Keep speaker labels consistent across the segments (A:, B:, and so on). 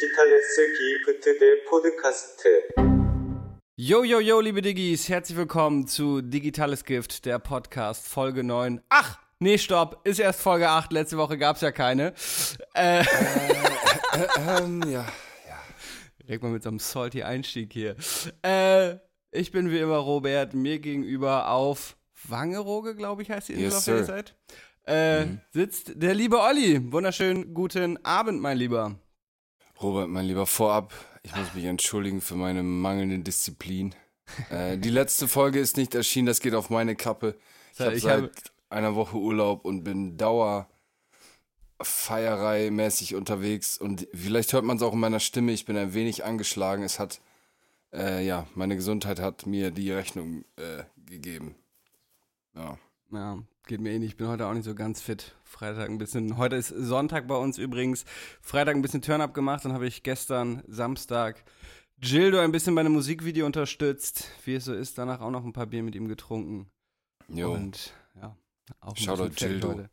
A: Digitales Gift der Podcast.
B: Yo, yo, yo, liebe Diggis, herzlich willkommen zu Digitales Gift, der Podcast, Folge 9. Ach, nee, stopp, ist erst Folge 8, letzte Woche gab es ja keine. Äh, äh, äh,
C: ähm, ja, ja.
B: Reg mal mit so einem salty Einstieg hier. Äh, ich bin wie immer Robert, mir gegenüber auf Wangeroge, glaube ich, heißt die Insel,
C: yes,
B: auf der ihr seid. Äh, mhm. sitzt der liebe Olli. Wunderschönen guten Abend, mein Lieber.
C: Robert, mein Lieber, vorab, ich muss mich entschuldigen für meine mangelnde Disziplin. äh, die letzte Folge ist nicht erschienen, das geht auf meine Kappe. Ich habe seit einer Woche Urlaub und bin Dauer Feierei-mäßig unterwegs und vielleicht hört man es auch in meiner Stimme, ich bin ein wenig angeschlagen. Es hat, äh, ja, meine Gesundheit hat mir die Rechnung äh, gegeben. Ja.
B: Ja, geht mir eh nicht. Ich bin heute auch nicht so ganz fit. Freitag ein bisschen. Heute ist Sonntag bei uns übrigens. Freitag ein bisschen Turn-up gemacht. Dann habe ich gestern Samstag Gildo ein bisschen bei einem Musikvideo unterstützt. Wie es so ist, danach auch noch ein paar Bier mit ihm getrunken.
C: Jo.
B: Und ja, auch ein
C: Shoutout Gildo.
B: heute.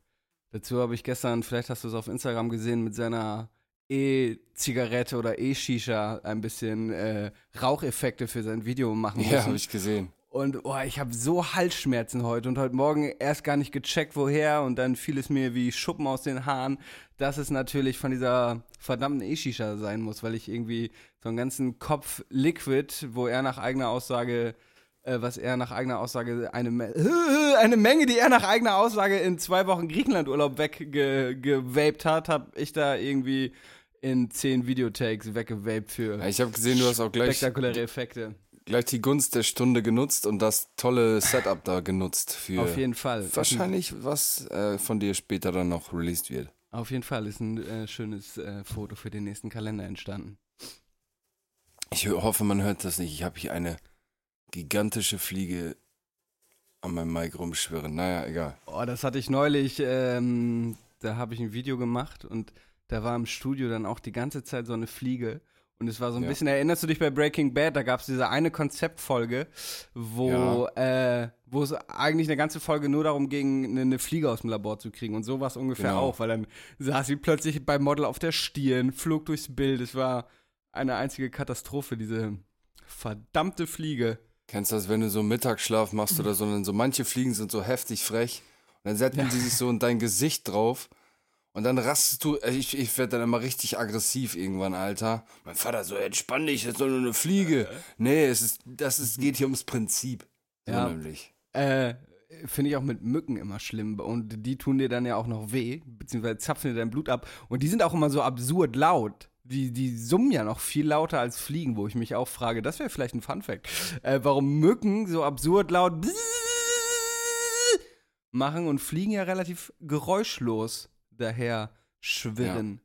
B: Dazu habe ich gestern, vielleicht hast du es auf Instagram gesehen, mit seiner E-Zigarette oder E-Shisha ein bisschen äh, Raucheffekte für sein Video machen
C: Ja,
B: müssen.
C: habe ich gesehen.
B: Und oh, ich habe so Halsschmerzen heute und heute Morgen erst gar nicht gecheckt, woher. Und dann fiel es mir wie Schuppen aus den Haaren, dass es natürlich von dieser verdammten E-Shisha sein muss, weil ich irgendwie so einen ganzen Kopf Liquid, wo er nach eigener Aussage, äh, was er nach eigener Aussage, eine, Me eine Menge, die er nach eigener Aussage in zwei Wochen Griechenlandurlaub weggewaped hat, habe ich da irgendwie in zehn Videotakes weggewaped für
C: ich habe gesehen, du hast auch gleich
B: spektakuläre Effekte.
C: Gleich die Gunst der Stunde genutzt und das tolle Setup da genutzt für
B: Auf jeden Fall.
C: wahrscheinlich was äh, von dir später dann noch released wird.
B: Auf jeden Fall ist ein äh, schönes äh, Foto für den nächsten Kalender entstanden.
C: Ich hoffe, man hört das nicht. Ich habe hier eine gigantische Fliege an meinem Mic rumschwirren. Naja, egal.
B: Oh, das hatte ich neulich, ähm, da habe ich ein Video gemacht und da war im Studio dann auch die ganze Zeit so eine Fliege. Und es war so ein
C: Ja.
B: bisschen, erinnerst du dich bei Breaking Bad, da gab es diese eine Konzeptfolge, wo, äh, wo es eigentlich eine ganze Folge nur darum ging, eine, eine Fliege aus dem Labor zu kriegen. Und so war es ungefähr
C: Genau.
B: auch, weil dann saß sie plötzlich beim Model auf der Stirn, flog durchs Bild. Es war eine einzige Katastrophe, diese verdammte Fliege.
C: Kennst du das, wenn du so Mittagsschlaf machst oder so, und dann so manche Fliegen sind so heftig frech und dann setzen sie sich so in dein Gesicht drauf und dann rastest du, äh, ich, ich werde dann immer richtig aggressiv irgendwann, Alter. Mein Vater so, entspann dich, das ist doch nur eine Fliege. Nee, es ist, das ist, geht hier ums Prinzip. So
B: Ja.
C: nämlich.
B: Äh, finde ich auch mit Mücken immer schlimm. Und die tun dir dann ja auch noch weh, beziehungsweise zapfen dir dein Blut ab. Und die sind auch immer so absurd laut. Die, die summen ja noch viel lauter als Fliegen, wo ich mich auch frage, das wäre vielleicht ein Funfact, äh, warum Mücken so absurd laut machen und Fliegen ja relativ geräuschlos daher schwirren.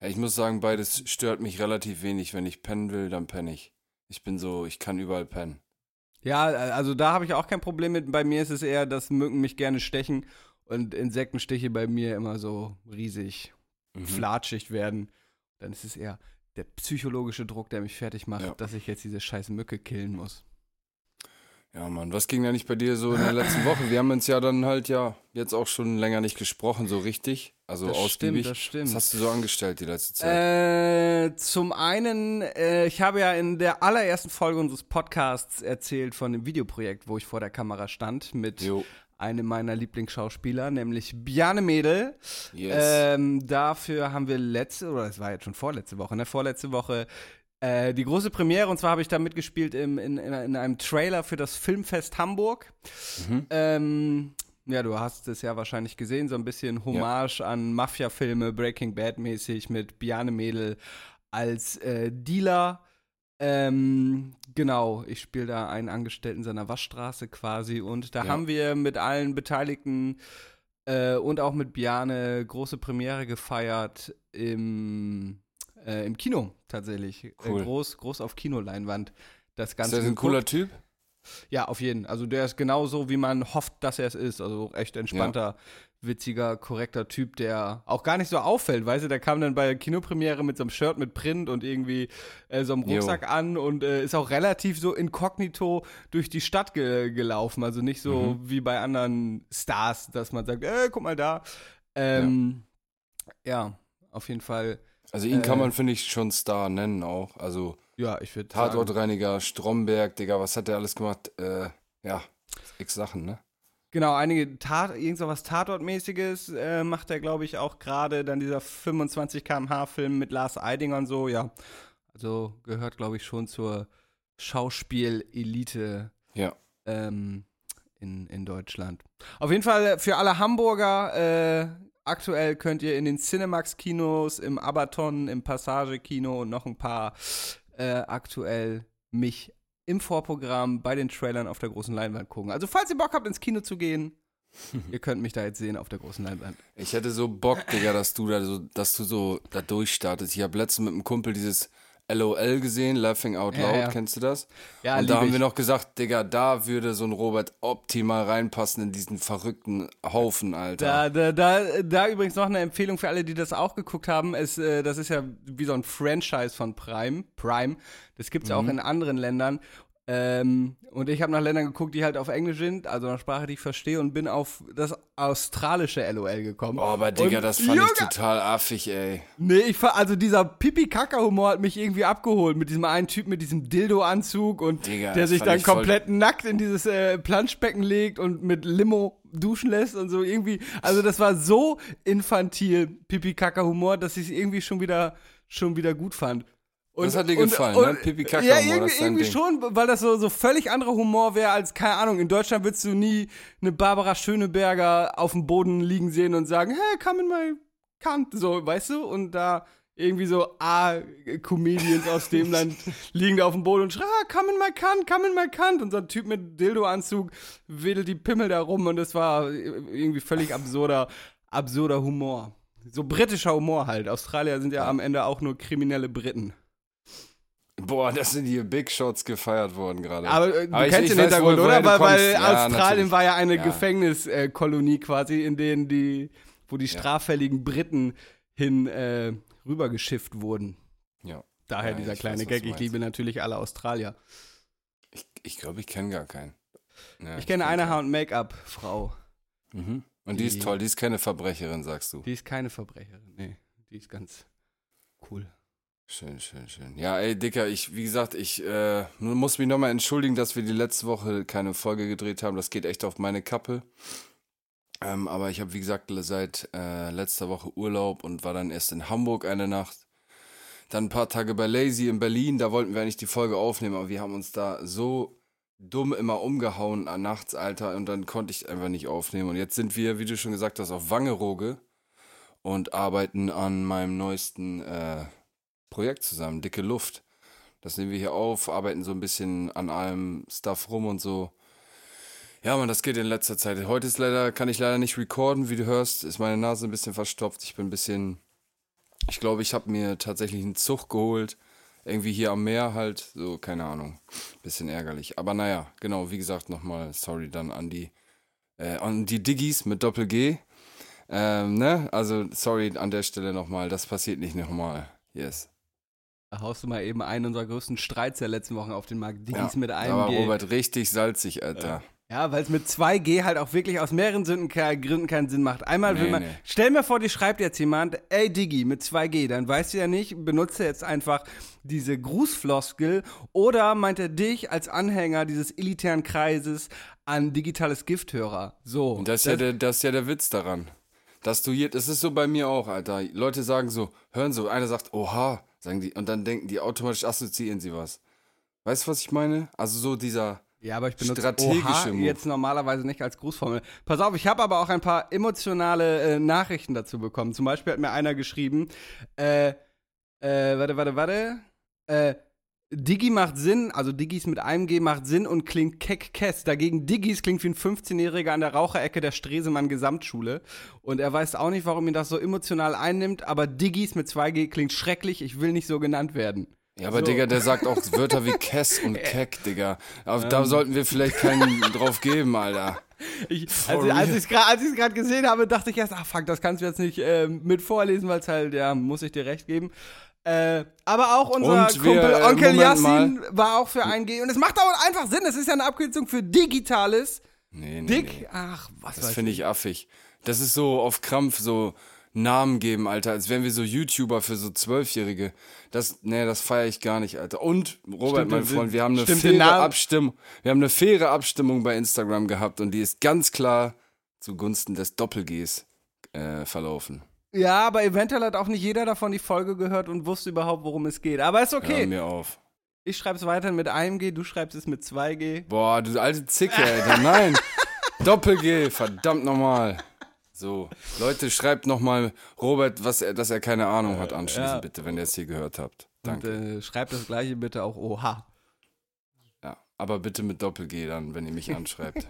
C: Ja, ich muss sagen, beides stört mich relativ wenig. Wenn ich pennen will, dann penne ich. Ich bin so, ich kann überall pennen.
B: Ja, also da habe ich auch kein Problem mit. Bei mir ist es eher, dass Mücken mich gerne stechen und Insektenstiche bei mir immer so riesig
C: Mhm.
B: flatschig werden. Dann ist es eher der psychologische Druck, der mich fertig macht,
C: Ja.
B: dass ich jetzt diese scheiß Mücke killen muss.
C: Ja, Mann, was ging da nicht bei dir so in der letzten Woche? Wir haben uns ja dann halt ja jetzt auch schon länger nicht gesprochen, so richtig. Also
B: Das
C: ausgiebig.
B: stimmt, das stimmt.
C: Was hast du so angestellt die letzte Zeit?
B: Äh, zum einen, äh, ich habe ja in der allerersten Folge unseres Podcasts erzählt von dem Videoprojekt, wo ich vor der Kamera stand mit
C: Jo.
B: einem meiner Lieblingsschauspieler, nämlich Bjarne Mädel.
C: Yes.
B: Ähm, dafür haben wir letzte, oder es war jetzt schon vorletzte Woche, ne, vorletzte Woche äh, die große Premiere. Und zwar habe ich da mitgespielt im, in, in, in einem Trailer für das Filmfest Hamburg.
C: Mhm.
B: Ähm, ja, du hast es ja wahrscheinlich gesehen, so ein bisschen Hommage an Mafia-Filme, Breaking Bad-mäßig mit Bjarne Mädel als äh, Dealer. Ähm, genau, ich spiele da einen Angestellten seiner Waschstraße quasi und da
C: Ja.
B: haben wir mit allen Beteiligten äh, und auch mit Bjarne große Premiere gefeiert im, äh, im Kino tatsächlich.
C: Cool.
B: Äh, groß, groß auf Kinoleinwand. Das
C: ist
B: Ganze
C: das ein
B: geguckt.
C: cooler Typ?
B: Ja, auf jeden. Also der ist genauso, wie man hofft, dass er es ist. Also echt entspannter, witziger, korrekter Typ, der auch gar nicht so auffällt, weißt du, der kam dann bei der Kinopremiere mit so einem Shirt mit Print und irgendwie äh, so einem
C: Jo.
B: Rucksack an und äh, ist auch relativ so inkognito durch die Stadt ge gelaufen. Also nicht so wie bei anderen Stars, dass man sagt, äh, guck mal da. Ähm, ja. auf jeden Fall
C: Also ihn kann
B: Äh.
C: man, finde ich, schon Star nennen auch. Also
B: Ja, ich würde
C: Tatortreiniger, Stromberg, Digga, was hat der alles gemacht? Äh, ja, x Sachen, ne?
B: Genau, einige Tat, irgend so was Tatortmäßiges äh, macht er, glaube ich, auch gerade. Dann dieser 25 km/h Film mit Lars Eidinger und so, ja. Also gehört, glaube ich, schon zur Schauspiel-Elite
C: Ja.
B: ähm, in, in Deutschland. Auf jeden Fall für alle Hamburger, äh, aktuell könnt ihr in den Cinemax-Kinos, im Abaton, im Passage-Kino und noch ein paar äh, aktuell mich im Vorprogramm bei den Trailern auf der großen Leinwand gucken. Also falls ihr Bock habt, ins Kino zu gehen, ihr könnt mich da jetzt sehen auf der großen Leinwand.
C: Ich hätte so Bock, Digga, dass du da so, dass du so da durchstartest. Ich habe letztens mit einem Kumpel dieses LOL gesehen, Laughing Out
B: Ja,
C: Loud,
B: ja.
C: kennst du das?
B: Ja,
C: und da haben
B: ich.
C: wir noch gesagt, Digga, da würde so ein Robert optimal reinpassen in diesen verrückten Haufen, Alter.
B: Da, da, da, da übrigens noch eine Empfehlung für alle, die das auch geguckt haben. Es, äh, das ist ja wie so ein Franchise von Prime. Prime. Das gibt es ja auch in anderen Ländern. Ähm, und ich habe nach Ländern geguckt, die halt auf Englisch sind, also eine Sprache, die ich verstehe, und bin auf das australische LOL gekommen.
C: Oh, aber Digga,
B: Und,
C: das fand
B: Junge,
C: ich total affig, ey.
B: Nee, ich fa- also dieser Pipi-Kaka-Humor hat mich irgendwie abgeholt mit diesem einen Typ mit diesem Dildo-Anzug und
C: Digga,
B: der sich
C: fand
B: dann komplett nackt in dieses äh, Planschbecken legt und mit Limo duschen lässt und so irgendwie. Also das war so infantil Pipi-Kaka-Humor, dass ich es irgendwie schon wieder schon wieder gut fand. Und,
C: Das hat dir gefallen, ne? Pipi-Kaka-Humor,
B: Ja, irgendwie,
C: das ist dein
B: irgendwie
C: Ding.
B: schon, weil das so, so völlig anderer Humor wäre als, keine Ahnung, in Deutschland würdest du nie eine Barbara Schöneberger auf dem Boden liegen sehen und sagen, hey, come in my cunt, so, weißt du? Und da irgendwie so A-Comedians aus dem Land liegen da auf dem Boden und schreien, ah, come in my cunt, come in my cunt. Und so ein Typ mit Dildo-Anzug wedelt die Pimmel da rum und das war irgendwie völlig absurder, absurder Humor. So britischer Humor halt. Australier sind ja am Ende auch nur kriminelle Briten.
C: Boah, das sind hier Big Shots gefeiert worden gerade.
B: Aber äh, du
C: Aber ich-
B: kennst
C: ich
B: den
C: weiß,
B: Hintergrund,
C: woher
B: oder? Weil, weil.
C: Ja,
B: Australien
C: natürlich.
B: war ja eine
C: Ja.
B: Gefängniskolonie quasi, in denen die, wo die straffälligen Briten hin äh, rübergeschifft wurden.
C: ja.
B: Daher
C: Ja,
B: dieser
C: ich
B: kleine
C: weiß,
B: Gag. Ich liebe natürlich alle Australier.
C: Ich glaube, ich, glaub, ich kenne gar keinen. Ja,
B: Ich kenne
C: kenn
B: eine. Haar- und Make-up-Frau.
C: Mhm. Und die,
B: Die-
C: ist toll, die ist keine Verbrecherin, sagst du.
B: Die ist keine Verbrecherin. Nee, die ist ganz cool.
C: Schön, schön, schön. Ja, ey, Dicker, ich, wie gesagt, ich äh, muss mich nochmal entschuldigen, dass wir die letzte Woche keine Folge gedreht haben. Das geht echt auf meine Kappe. Ähm, aber ich habe, wie gesagt, seit äh, letzter Woche Urlaub und war dann erst in Hamburg eine Nacht. Dann ein paar Tage bei Lazy in Berlin. Da wollten wir eigentlich die Folge aufnehmen, aber wir haben uns da so dumm immer umgehauen an nachts, Alter. Und dann konnte ich einfach nicht aufnehmen. Und jetzt sind wir, wie du schon gesagt hast, auf Wangerooge und arbeiten an meinem neuesten äh, Projekt zusammen, Dicke Luft. Das nehmen wir hier auf, arbeiten so ein bisschen an allem Stuff rum und so. Ja, man, das geht in letzter Zeit. Heute ist leider, kann ich leider nicht recorden, wie du hörst, ist meine Nase ein bisschen verstopft. Ich bin ein bisschen, ich glaube, ich habe mir tatsächlich einen Zug geholt. Irgendwie hier am Meer halt, so, keine Ahnung. Bisschen ärgerlich. Aber naja, genau, wie gesagt, nochmal sorry dann an die, äh, an die Diggis mit Doppel-G. Ähm, ne? Also, sorry an der Stelle nochmal, das passiert nicht nochmal. Yes.
B: Da haust du mal eben einen unserer größten Streits der letzten Wochen auf den Markt. Diggis mit
C: da
B: einem G.
C: Robert richtig salzig, Alter.
B: Ja, weil es mit 2G halt auch wirklich aus mehreren Sünden, Gründen keinen Sinn macht. Einmal will
C: Nee,
B: man,
C: nee.
B: stell mir vor, dir schreibt jetzt jemand, ey Digi, mit 2G, dann weißt du ja nicht, benutzt er jetzt einfach diese Grußfloskel oder meint er dich als Anhänger dieses elitären Kreises an digitales Gifthörer. So.
C: Und das ist, ja der, das ist ja der Witz daran. Dass du hier, das ist so bei mir auch, Alter. Leute sagen so, hören so, einer sagt, oha, sagen die, und dann denken die automatisch assoziieren sie was. Weißt du, was ich meine? Also so dieser,
B: Ja, aber ich benutze
C: Strategische
B: Oha
C: Move.
B: jetzt normalerweise nicht als Grußformel. Pass auf, ich habe aber auch ein paar emotionale äh, Nachrichten dazu bekommen. Zum Beispiel hat mir einer geschrieben, äh, äh, warte, warte, warte, äh, Digi macht Sinn, also Digis mit einem G macht Sinn und klingt keck-kess. Dagegen Digis klingt wie ein 15-Jähriger an der Raucherecke der Stresemann Gesamtschule. Und er weiß auch nicht, warum ihn das so emotional einnimmt, aber Digis mit 2G klingt schrecklich, ich will nicht so genannt werden.
C: ja, aber
B: So.
C: Digga, der sagt auch Wörter wie Kess und Keck, Digga. Aber da sollten wir vielleicht keinen drauf geben, Alter.
B: Ich, als, ich es gerade als ich's grad gesehen habe, dachte ich erst, ach fuck, das kannst du jetzt nicht äh, mit vorlesen, weil es halt, ja, muss ich dir recht geben. Äh, aber auch unser
C: wir,
B: Kumpel
C: äh,
B: Onkel Yassin war auch für 1G. Und es macht auch einfach Sinn, es ist ja eine Abkürzung für Digitales.
C: Nee, nee,
B: Dick,
C: nee.
B: ach, was
C: Das finde ich affig. Das ist so auf Krampf so, Namen geben, Alter, als wären wir so YouTuber für so Zwölfjährige. Das, nee, das feiere ich gar nicht, Alter. Und, Robert,
B: Stimmt,
C: mein Freund, wir haben eine faire Abstimmung, wir haben eine faire Abstimmung bei Instagram gehabt und die ist ganz klar zugunsten des Doppel-Gs äh, verlaufen.
B: Ja, aber eventuell hat auch nicht jeder davon die Folge gehört und wusste überhaupt, worum es geht. Aber ist
C: Hör
B: okay.
C: mir auf.
B: Ich schreibe es weiter mit einem G, du schreibst es mit zwei G.
C: Boah, du alte Zicke, Alter. Nein. Doppel-G, verdammt nochmal. So, Leute, schreibt nochmal Robert, was er, dass er keine Ahnung hat, anschließend,
B: ja.
C: bitte, wenn ihr es hier gehört habt.
B: Und
C: Danke.
B: äh, schreibt das gleiche bitte auch OH.
C: Ja, aber bitte mit Doppel-G dann, wenn ihr mich anschreibt.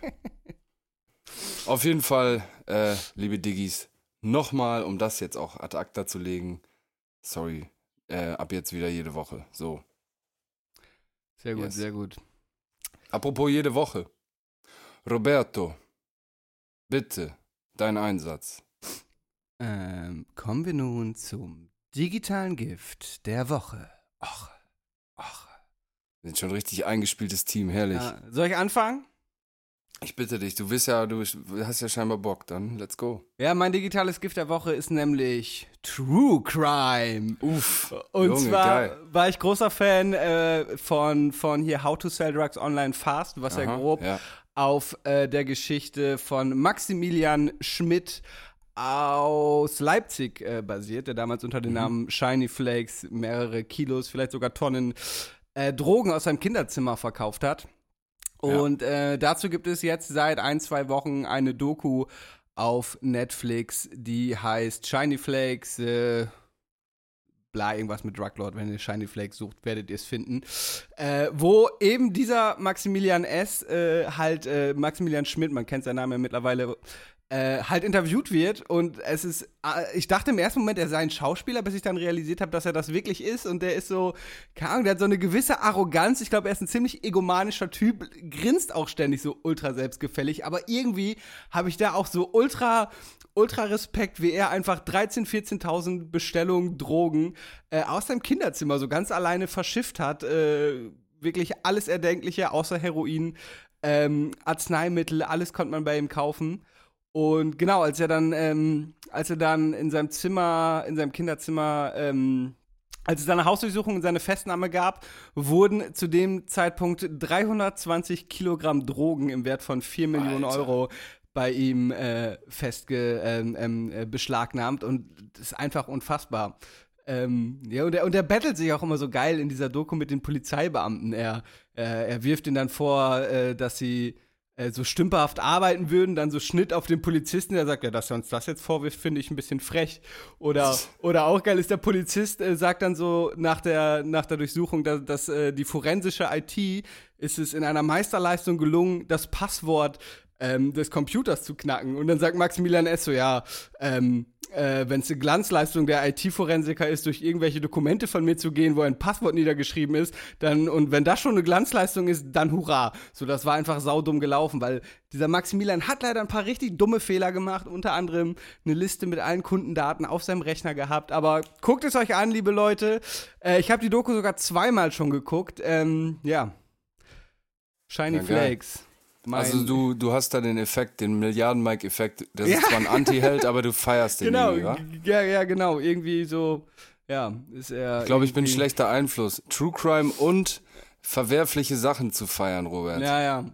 C: Auf jeden Fall, äh, liebe Diggis, nochmal, um das jetzt auch ad acta zu legen. Sorry, äh, ab jetzt wieder jede Woche. So.
B: Sehr gut,
C: Yes.
B: sehr gut.
C: Apropos jede Woche. Roberto, bitte, dein Einsatz.
B: Ähm, kommen wir nun zum digitalen Gift der Woche. Och, och.
C: Wir sind schon ein richtig eingespieltes Team, herrlich.
B: Ja, soll ich anfangen?
C: Ich bitte dich, du bist ja, du hast ja scheinbar Bock, dann let's go.
B: Ja, mein digitales Gift der Woche ist nämlich True Crime.
C: Uff.
B: Und
C: Junge,
B: zwar
C: geil.
B: war ich großer Fan äh, von, von hier How to Sell Drugs Online Fast, was ja
C: Aha,
B: grob
C: ja.
B: auf äh, der Geschichte von Maximilian Schmidt aus Leipzig äh, basiert, der damals unter
C: Mhm.
B: dem Namen Shiny Flakes mehrere Kilos, vielleicht sogar Tonnen äh, Drogen aus seinem Kinderzimmer verkauft hat. Und äh, dazu gibt es jetzt seit ein, zwei Wochen eine Doku auf Netflix, die heißt Shiny Flakes, äh, bla, irgendwas mit Druglord. Wenn ihr Shiny Flakes sucht, werdet ihr es finden. Äh, wo eben dieser Maximilian S., äh, halt äh, Maximilian Schmidt, man kennt seinen Namen ja mittlerweile, äh, halt interviewt wird und es ist, äh, ich dachte im ersten Moment, er sei ein Schauspieler, bis ich dann realisiert habe, dass er das wirklich ist und der ist so, keine Ahnung, der hat so eine gewisse Arroganz, ich glaube, er ist ein ziemlich egomanischer Typ, grinst auch ständig so ultra selbstgefällig, aber irgendwie habe ich da auch so ultra, ultra Respekt, wie er einfach 13.000, 14.000 Bestellungen Drogen äh, aus seinem Kinderzimmer so ganz alleine verschifft hat, äh, wirklich alles Erdenkliche außer Heroin, ähm, Arzneimittel, alles konnte man bei ihm kaufen. Und genau, als er dann, ähm, als er dann in seinem Zimmer, in seinem Kinderzimmer, ähm, als es dann eine Hausdurchsuchung und seine Festnahme gab, wurden zu dem Zeitpunkt 320 Kilogramm Drogen im Wert von 4 Millionen
C: Alter.
B: Euro bei ihm äh, festge ähm, ähm, äh, beschlagnahmt und das ist einfach unfassbar. Ähm, ja, und er, und er battelt sich auch immer so geil in dieser Doku mit den Polizeibeamten. Er, äh, er wirft ihnen dann vor, äh, dass sie äh, so stümperhaft arbeiten würden, dann so Schnitt auf den Polizisten, der sagt, ja, dass er uns das jetzt vorwirft, finde ich ein bisschen frech. Oder, oder auch geil ist, der Polizist äh, sagt dann so nach der, nach der Durchsuchung, dass, dass äh, die forensische IT ist es in einer Meisterleistung gelungen, das Passwort ähm, des Computers zu knacken. Und dann sagt Maximilian S. so, ja, ähm, äh, wenn es eine Glanzleistung der IT-Forensiker ist, durch irgendwelche Dokumente von mir zu gehen, wo ein Passwort niedergeschrieben ist, dann, und wenn das schon eine Glanzleistung ist, dann hurra. So, das war einfach saudumm gelaufen, weil dieser Maximilian hat leider ein paar richtig dumme Fehler gemacht, unter anderem eine Liste mit allen Kundendaten auf seinem Rechner gehabt. Aber guckt es euch an, liebe Leute. Äh, ich habe die Doku sogar zweimal schon geguckt. Ähm, ja. Shiny
C: geil.
B: Flakes.
C: Also du, du hast da den Effekt, den Milliarden-Mike-Effekt. Das
B: Ja.
C: ist zwar ein Anti-Held, aber du feierst den
B: Genau,
C: irgendwie,
B: g- ja, ja, genau. Irgendwie so, ja, ist er.
C: Ich glaube, ich bin schlechter Einfluss. True Crime und verwerfliche Sachen zu feiern, Robert.
B: Ja, ja,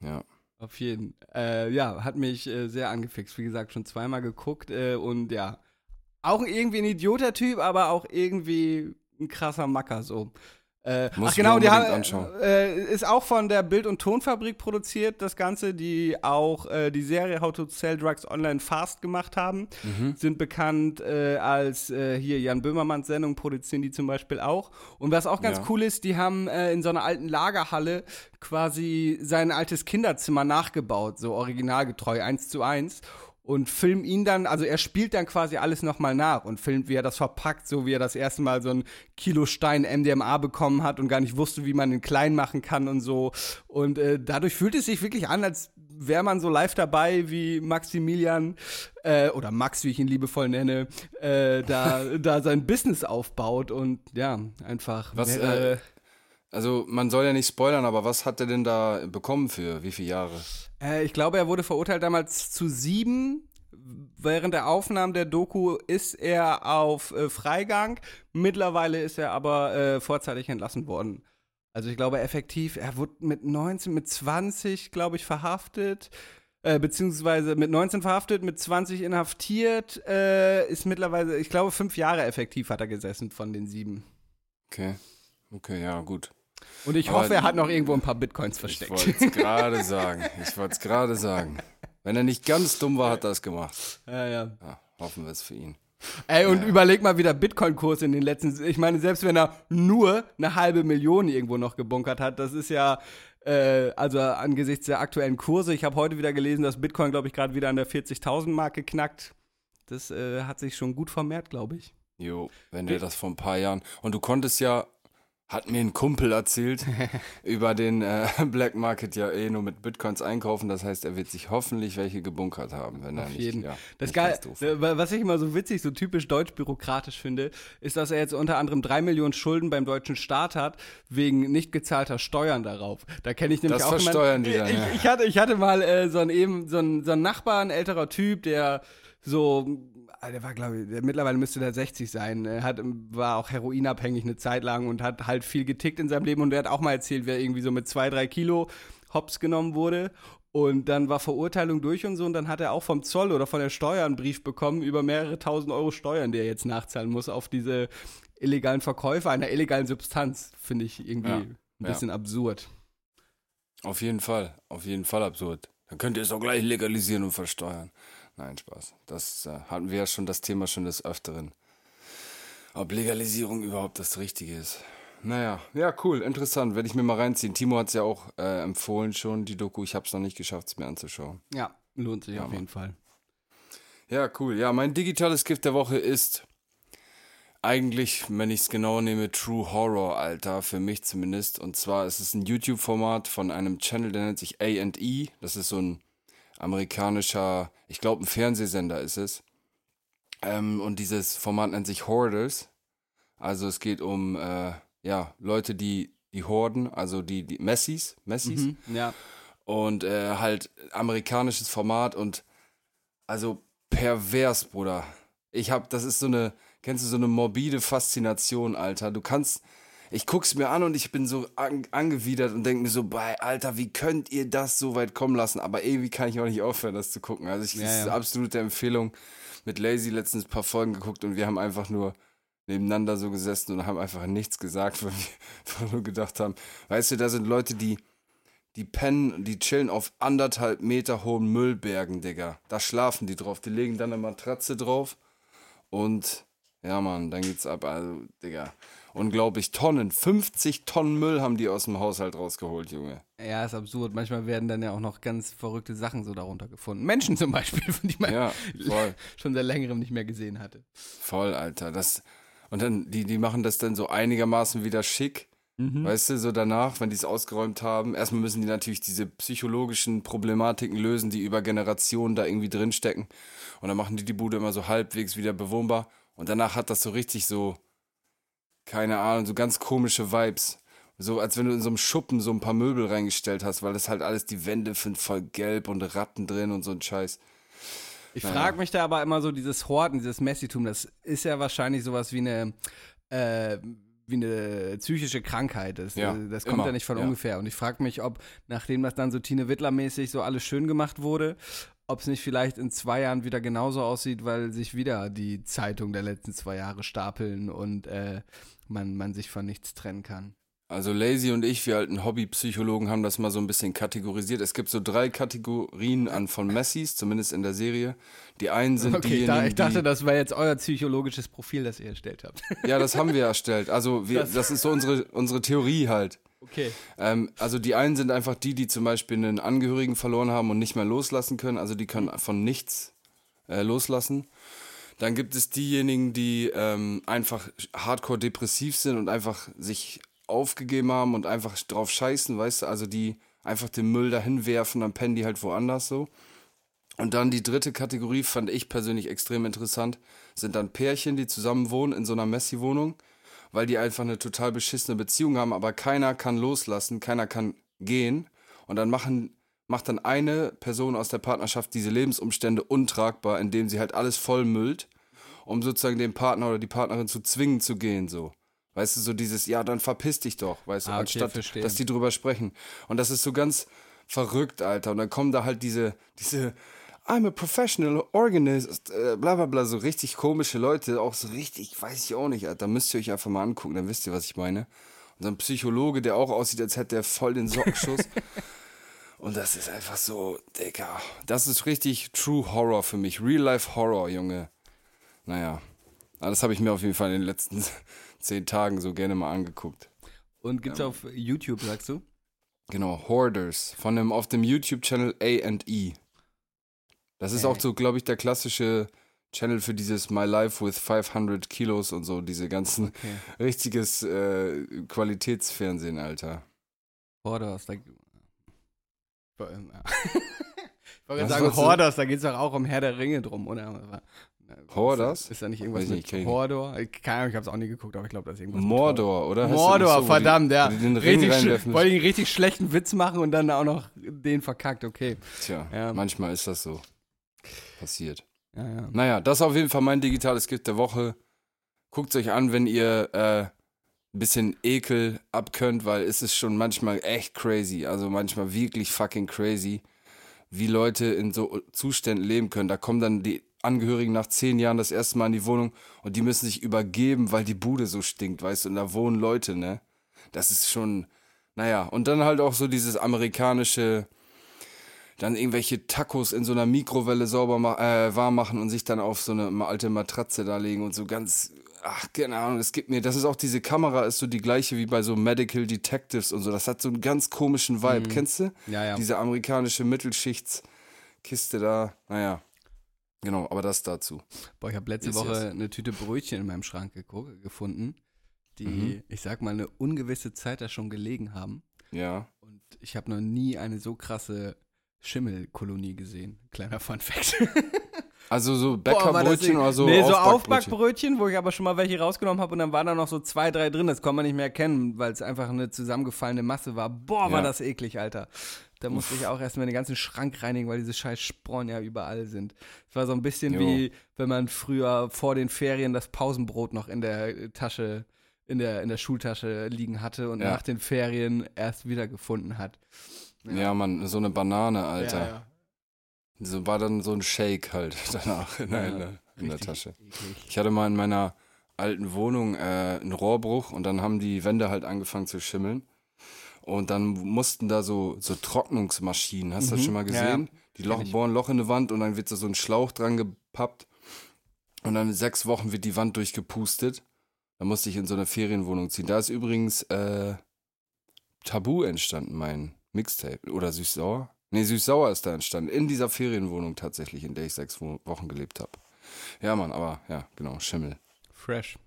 C: Ja.
B: auf jeden. Äh, ja, hat mich äh, sehr angefixt. Wie gesagt, schon zweimal geguckt äh, und ja, auch irgendwie ein idioter Typ, aber auch irgendwie ein krasser Macker so. Äh,
C: Muss
B: ach genau, die haben, äh, ist auch von der Bild- und Tonfabrik produziert, das Ganze, die auch äh, die Serie How to Sell Drugs Online Fast gemacht haben.
C: Mhm.
B: Sind bekannt äh, als äh, hier Jan Böhmermanns Sendung, produzieren die zum Beispiel auch. Und was auch ganz
C: Ja.
B: cool ist, die haben äh, in so einer alten Lagerhalle quasi sein altes Kinderzimmer nachgebaut, so originalgetreu, eins zu eins. Und filmen ihn dann, also er spielt dann quasi alles nochmal nach und filmt, wie er das verpackt, so wie er das erste Mal so ein Kilo Stein MDMA bekommen hat und gar nicht wusste, wie man ihn klein machen kann und so. Und äh, dadurch fühlt es sich wirklich an, als wäre man so live dabei, wie Maximilian äh, oder Max, wie ich ihn liebevoll nenne, äh, da, da sein Business aufbaut und ja, einfach.
C: Was,
B: wäre-
C: äh, Also man soll ja nicht spoilern, aber was hat er denn da bekommen für wie viele Jahre?
B: Äh, ich glaube, er wurde verurteilt damals zu sieben, während der Aufnahmen der Doku ist er auf äh, Freigang. Mittlerweile ist er aber äh, vorzeitig entlassen worden. Also ich glaube effektiv, er wurde mit 19, mit 20, glaube ich, verhaftet. Äh, beziehungsweise mit 19 verhaftet, mit 20 inhaftiert, äh, ist mittlerweile, ich glaube, fünf Jahre effektiv hat er gesessen von den sieben.
C: Okay. Okay, ja, gut.
B: Und ich
C: Aber
B: hoffe, er hat noch irgendwo ein paar Bitcoins
C: Ich
B: versteckt.
C: wollte es gerade sagen. Ich wollte es gerade sagen. Wenn er nicht ganz dumm war, hat er es gemacht.
B: ja, ja.
C: Ja, hoffen wir es für ihn.
B: Ey, und überleg mal, wie der Bitcoin-Kurs in den letzten. Ich meine, selbst wenn er nur eine halbe Million irgendwo noch gebunkert hat, das ist ja. Äh, also angesichts der aktuellen Kurse, ich habe heute wieder gelesen, dass Bitcoin, glaube ich, gerade wieder an der 40.000 Marke knackt. Das äh, hat sich schon gut vermehrt, glaube ich.
C: Jo, wenn der das vor ein paar Jahren. Und du konntest ja, hat mir ein Kumpel erzählt, über den äh, Black Market ja eh nur mit Bitcoins einkaufen. Das heißt, er wird sich hoffentlich welche gebunkert haben, wenn er
B: Auf
C: nicht.
B: jeden.
C: Ja,
B: Das geil, was ich immer so witzig, so typisch deutsch-bürokratisch finde, ist, dass er jetzt unter anderem drei Millionen Schulden beim deutschen Staat hat, wegen nicht gezahlter Steuern darauf. Da kenne ich nämlich
C: Das
B: auch
C: versteuern
B: jemanden-
C: die dann,
B: ich,
C: ja.
B: ich, hatte, ich hatte mal äh, so einen eben, so einen, so einen Nachbar, ein älterer Typ, der so, ah, der war, glaube ich, der, mittlerweile müsste der 60 sein, er hat, war auch heroinabhängig eine Zeit lang und hat halt viel getickt in seinem Leben und der hat auch mal erzählt, wer irgendwie so mit zwei, drei Kilo hops genommen wurde. Und dann war Verurteilung durch und so, und dann hat er auch vom Zoll oder von der Steuer einen Brief bekommen über mehrere tausend Euro Steuern, die er jetzt nachzahlen muss auf diese illegalen Verkäufe einer illegalen Substanz. Finde ich irgendwie
C: Ja,
B: ein bisschen absurd.
C: Auf jeden Fall, auf jeden Fall absurd. Dann könnt ihr es auch gleich legalisieren und versteuern. Nein, Spaß. Das äh, hatten wir ja schon das Thema schon des Öfteren. Ob Legalisierung überhaupt das Richtige ist. Naja, ja, cool, interessant. Werde ich mir mal reinziehen. Timo hat es ja auch äh, empfohlen schon, die Doku. Ich habe es noch nicht geschafft, es mir anzuschauen.
B: Ja, lohnt sich
C: Ja,
B: auf jeden Fall.
C: Ja, cool. Ja, mein digitales Gift der Woche ist eigentlich, wenn ich es genau nehme, True Horror, Alter, für mich zumindest. Und zwar ist es ein YouTube-Format von einem Channel, der nennt sich A&E. Das ist so ein amerikanischer, ich glaube, ein Fernsehsender ist es. Ähm, und dieses Format nennt sich Hoarders. Also es geht um, äh, ja, Leute, die, die horden, also die, die Messis, Messis
B: Mhm, ja.
C: und äh, halt amerikanisches Format und also pervers, Bruder. Ich hab, das ist so eine, kennst du so eine morbide Faszination, Alter. Du kannst, ich guck's mir an und ich bin so an, angewidert und denk mir so, bei, Alter, wie könnt ihr das so weit kommen lassen? Aber irgendwie kann ich auch nicht aufhören, das zu gucken. Also ich,
B: Ja,
C: das ist eine absolute Empfehlung. Mit Lazy letztens ein paar Folgen geguckt und wir haben einfach nur nebeneinander so gesessen und haben einfach nichts gesagt, weil wir nur gedacht haben, weißt du, da sind Leute, die die pennen, die chillen auf anderthalb Meter hohen Müllbergen, Digga. Da schlafen die drauf. Die legen dann eine Matratze drauf und ja, Mann, dann geht's ab. Also, Digga, unglaublich. Tonnen, 50 Tonnen Müll haben die aus dem Haushalt rausgeholt, Junge.
B: Ja, ist absurd. Manchmal werden dann ja auch noch ganz verrückte Sachen so darunter gefunden. Menschen zum Beispiel, von die man
C: Ja,
B: schon seit längerem nicht mehr gesehen hatte.
C: voll, Alter. Das, und dann, die, die machen das dann so einigermaßen wieder schick. Weißt du, so danach, wenn die es ausgeräumt haben, erstmal müssen die natürlich diese psychologischen Problematiken lösen, die über Generationen da irgendwie drinstecken. Und dann machen die die Bude immer so halbwegs wieder bewohnbar. Und danach hat das so richtig so, keine Ahnung, so ganz komische Vibes. So als wenn du in so einem Schuppen so ein paar Möbel reingestellt hast, weil das halt alles, die Wände sind voll gelb und Ratten drin und so ein Scheiß.
B: Ich
C: Naja.
B: frage mich da aber immer so, dieses Horten, dieses Messitum, das ist ja wahrscheinlich sowas wie eine, äh, wie eine psychische Krankheit. Das,
C: Ja,
B: äh, das kommt
C: immer,
B: ja nicht von
C: ja.
B: ungefähr. Und ich frage mich, ob, nachdem das dann so Tine Wittler-mäßig so alles schön gemacht wurde, ob es nicht vielleicht in zwei Jahren wieder genauso aussieht, weil sich wieder die Zeitungen der letzten zwei Jahre stapeln und äh, man, man sich von nichts trennen kann.
C: Also Lazy und ich, wir alten Hobbypsychologen, haben das mal so ein bisschen kategorisiert. Es gibt so drei Kategorien an von Messis, zumindest in der Serie. Die einen sind
B: Okay, ich,
C: diejenigen,
B: da, ich dachte, das war jetzt euer psychologisches Profil, das ihr erstellt habt.
C: ja, das haben wir erstellt. Also wir,
B: Das-
C: das, ist so unsere unsere Theorie halt.
B: Okay.
C: Ähm, also die einen sind einfach die, die zum Beispiel einen Angehörigen verloren haben und nicht mehr loslassen können. Also die können von nichts äh, loslassen. Dann gibt es diejenigen, die ähm, einfach hardcore depressiv sind und einfach sich aufgegeben haben und einfach drauf scheißen, weißt du, also die einfach den Müll dahin werfen, dann pennen die halt woanders so. Und dann die dritte Kategorie fand ich persönlich extrem interessant, sind dann Pärchen, die zusammen wohnen in so einer Messi-Wohnung, weil die einfach eine total beschissene Beziehung haben, aber keiner kann loslassen, keiner kann gehen. Und dann machen, macht dann eine Person aus der Partnerschaft diese Lebensumstände untragbar, indem sie halt alles vollmüllt, um sozusagen den Partner oder die Partnerin zu zwingen zu gehen, so. Weißt du, so dieses, ja, dann verpiss dich doch, weißt du,
B: Ah, okay,
C: anstatt,
B: verstehe.
C: dass die drüber sprechen. Und das ist so ganz verrückt, Alter. Und dann kommen da halt diese, diese, I'm a professional organist, äh, bla bla bla, so richtig komische Leute, auch so richtig, weiß ich auch nicht, Alter. Müsst ihr euch einfach mal angucken, dann wisst ihr, was ich meine. Und so ein Psychologe, der auch aussieht, als hätte der voll den Sockenschuss. Und das ist einfach so, Digga. Das ist richtig True Horror für mich. Real Life Horror, Junge. Naja. Aber das habe ich mir auf jeden Fall in den letzten zehn Tagen so gerne mal angeguckt.
B: Und gibt's auf YouTube, sagst du?
C: Genau, Hoarders. Von dem, auf dem YouTube-Channel A&E. Das ist
B: Äh.
C: auch so, glaube ich, der klassische Channel für dieses My Life with 500 Kilos und so, diese ganzen
B: Okay.
C: richtiges äh, Qualitätsfernsehen, Alter.
B: Hoarders, da. Ich wollte sagen? Hoarders, da geht's doch auch um Herr der Ringe drum, oder?
C: Hoarders?
B: Ist da nicht irgendwas mit
C: nicht, ich
B: Hordor? Ich- Keine Ahnung, ich hab's auch nie geguckt, aber ich glaube, da ist irgendwas
C: Mordor, oder?
B: mit Mordor,
C: so,
B: verdammt, ja. Richtig, wollte ich einen richtig schlechten Witz machen und dann auch noch den verkackt, okay.
C: Tja,
B: Ja.
C: manchmal ist das so passiert.
B: Ja, ja.
C: Naja, das ist auf jeden Fall mein digitales Gift der Woche. Guckt euch an, wenn ihr äh, bisschen Ekel abkönnt, weil es ist schon manchmal echt crazy. Also manchmal wirklich fucking crazy, wie Leute in so Zuständen leben können. Da kommen dann die Angehörigen nach zehn Jahren das erste Mal in die Wohnung und die müssen sich übergeben, weil die Bude so stinkt, weißt du, und da wohnen Leute, ne? Das ist schon, naja, und dann halt auch so dieses amerikanische, dann irgendwelche Tacos in so einer Mikrowelle sauber äh, warm machen und sich dann auf so eine alte Matratze da legen und so ganz, ach, keine Ahnung, es gibt mir, das ist auch diese Kamera, ist so die gleiche wie bei so Medical Detectives und so, das hat so einen ganz komischen Vibe, kennst du?
B: Ja, ja.
C: Diese amerikanische Mittelschichtskiste da, naja, genau, aber das dazu.
B: Boah, ich habe letzte
C: Yes,
B: Woche
C: yes.
B: eine Tüte Brötchen in meinem Schrank gefunden, die,
C: Mhm.
B: ich sag mal, eine ungewisse Zeit da schon gelegen haben.
C: Ja,
B: Und ich habe noch nie eine so krasse Schimmelkolonie gesehen. Kleiner Fun Fact.
C: also so
B: war
C: Bäckerbrötchen oder so
B: Nee, so
C: Aufbackbrötchen.
B: Wo ich aber schon mal welche rausgenommen habe und dann waren da noch so zwei, drei drin. Das kann man nicht mehr erkennen, weil es einfach eine zusammengefallene Masse war. Boah, war
C: Ja.
B: das eklig, Alter. Da musste ich auch erstmal den ganzen Schrank reinigen, weil diese scheiß Sporen ja überall sind. Es war so ein bisschen
C: Jo.
B: wie, wenn man früher vor den Ferien das Pausenbrot noch in der Tasche, in der, in der Schultasche liegen hatte und
C: Ja.
B: nach den Ferien erst wiedergefunden hat.
C: Ja, Mann, so eine Banane, Alter.
B: Ja, ja.
C: So war dann so ein Shake halt danach in, der-
B: Ja,
C: in, der, in der Tasche.
B: eklig.
C: Ich hatte mal in meiner alten Wohnung äh, einen Rohrbruch und dann haben die Wände halt angefangen zu schimmeln. Und dann mussten da so, so Trocknungsmaschinen, hast du das
B: Mhm.
C: schon mal
B: Ja, ja.
C: gesehen? Die Loch, bohren Loch in die Wand und dann wird da so ein Schlauch dran gepappt. Und dann in sechs Wochen wird die Wand durchgepustet. Da musste ich in so eine Ferienwohnung ziehen. Da ist übrigens äh, Tabu entstanden, mein Mixtape. Oder Süß-Sauer? Nee, Süß-Sauer ist da entstanden. In dieser Ferienwohnung tatsächlich, in der ich sechs Wo Wochen gelebt habe. Ja, Mann, aber ja, genau, Schimmel.
B: Fresh.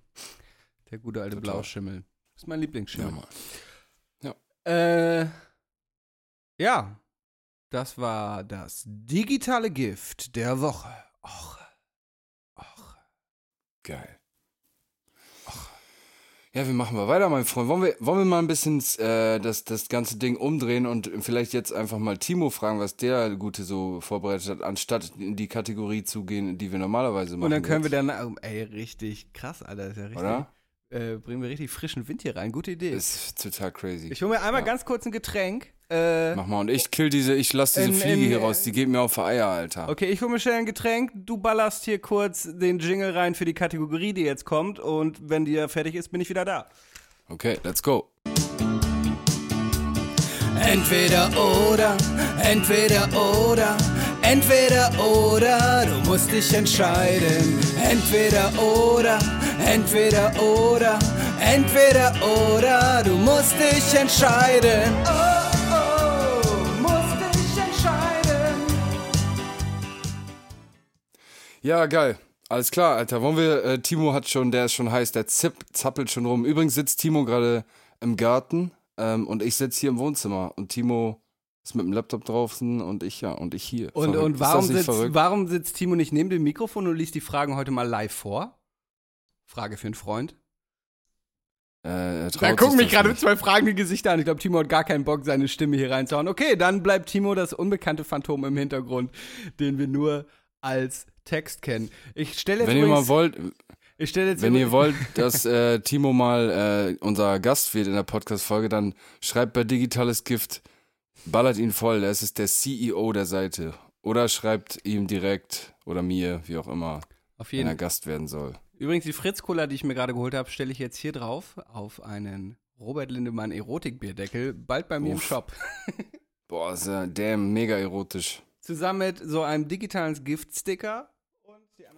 B: Der gute alte
C: Total.
B: Blauschimmel. Das ist mein Lieblingsschimmel.
C: Ja, Mann.
B: Äh, ja, das war das digitale Gift der Woche. Och, och.
C: Geil. Ja, wie machen wir weiter, mein Freund? Wollen wir, wollen wir mal ein bisschen äh, das, das ganze Ding umdrehen und vielleicht jetzt einfach mal Timo fragen, was der Gute so vorbereitet hat, anstatt in die Kategorie zu gehen, die wir normalerweise machen.
B: Und dann können wir
C: jetzt.
B: dann, ey, richtig krass, Alter, ist ja richtig.
C: Oder?
B: Äh, bringen wir richtig frischen Wind hier rein. Gute Idee.
C: Ist total crazy.
B: ich hole mir einmal
C: Ja.
B: ganz kurz ein Getränk. Äh,
C: Mach mal, und ich kill diese, ich lass diese
B: In-
C: Fliege
B: in-
C: hier raus, die geht mir auf die Eier, Alter.
B: okay, ich hole mir schnell ein Getränk. Du ballerst hier kurz den Jingle rein für die Kategorie, die jetzt kommt. Und wenn die fertig ist, bin ich wieder da.
C: Okay, let's go.
B: Entweder oder, entweder oder, entweder oder, du musst dich entscheiden. Entweder oder, entweder oder, entweder oder, du musst dich entscheiden. Oh,
C: Ja, geil. Alles klar, Alter. Wollen wir, äh, Timo hat schon, der ist schon heiß, der zipp, zappelt schon rum. Übrigens sitzt Timo gerade im Garten ähm, und ich sitze hier im Wohnzimmer und Timo ist mit dem Laptop draußen und ich ja und ich hier.
B: Und,
C: Verrückt.
B: und warum, sitzt,
C: verrückt?
B: warum sitzt Timo nicht neben dem Mikrofon und liest die Fragen heute mal live vor? Frage für einen Freund.
C: Äh, er
B: Da gucken mich gerade zwei fragende Gesichter an. Ich glaube, Timo hat gar keinen Bock, seine Stimme hier reinzuhauen. Okay, dann bleibt Timo das unbekannte Phantom im Hintergrund, den wir nur als Text kennen. Ich stelle jetzt
C: Wenn ihr
B: übrigens,
C: mal wollt,
B: ich stelle jetzt
C: wenn ihr wollt, dass äh, Timo mal äh, unser Gast wird in der Podcast-Folge, dann schreibt bei Digitales Gift, ballert ihn voll. Er ist der CEO der Seite. Oder schreibt ihm direkt oder mir, wie auch immer,
B: auf
C: wenn
B: jeden
C: er Gast werden soll.
B: Übrigens, die Fritz-Cola, die ich mir gerade geholt habe, stelle ich jetzt hier drauf auf einen Robert Lindemann Erotikbierdeckel, bald bei mir im
C: Uff.
B: Shop.
C: Boah, ist ja damn mega erotisch.
B: Zusammen mit so einem digitalen Gift-Sticker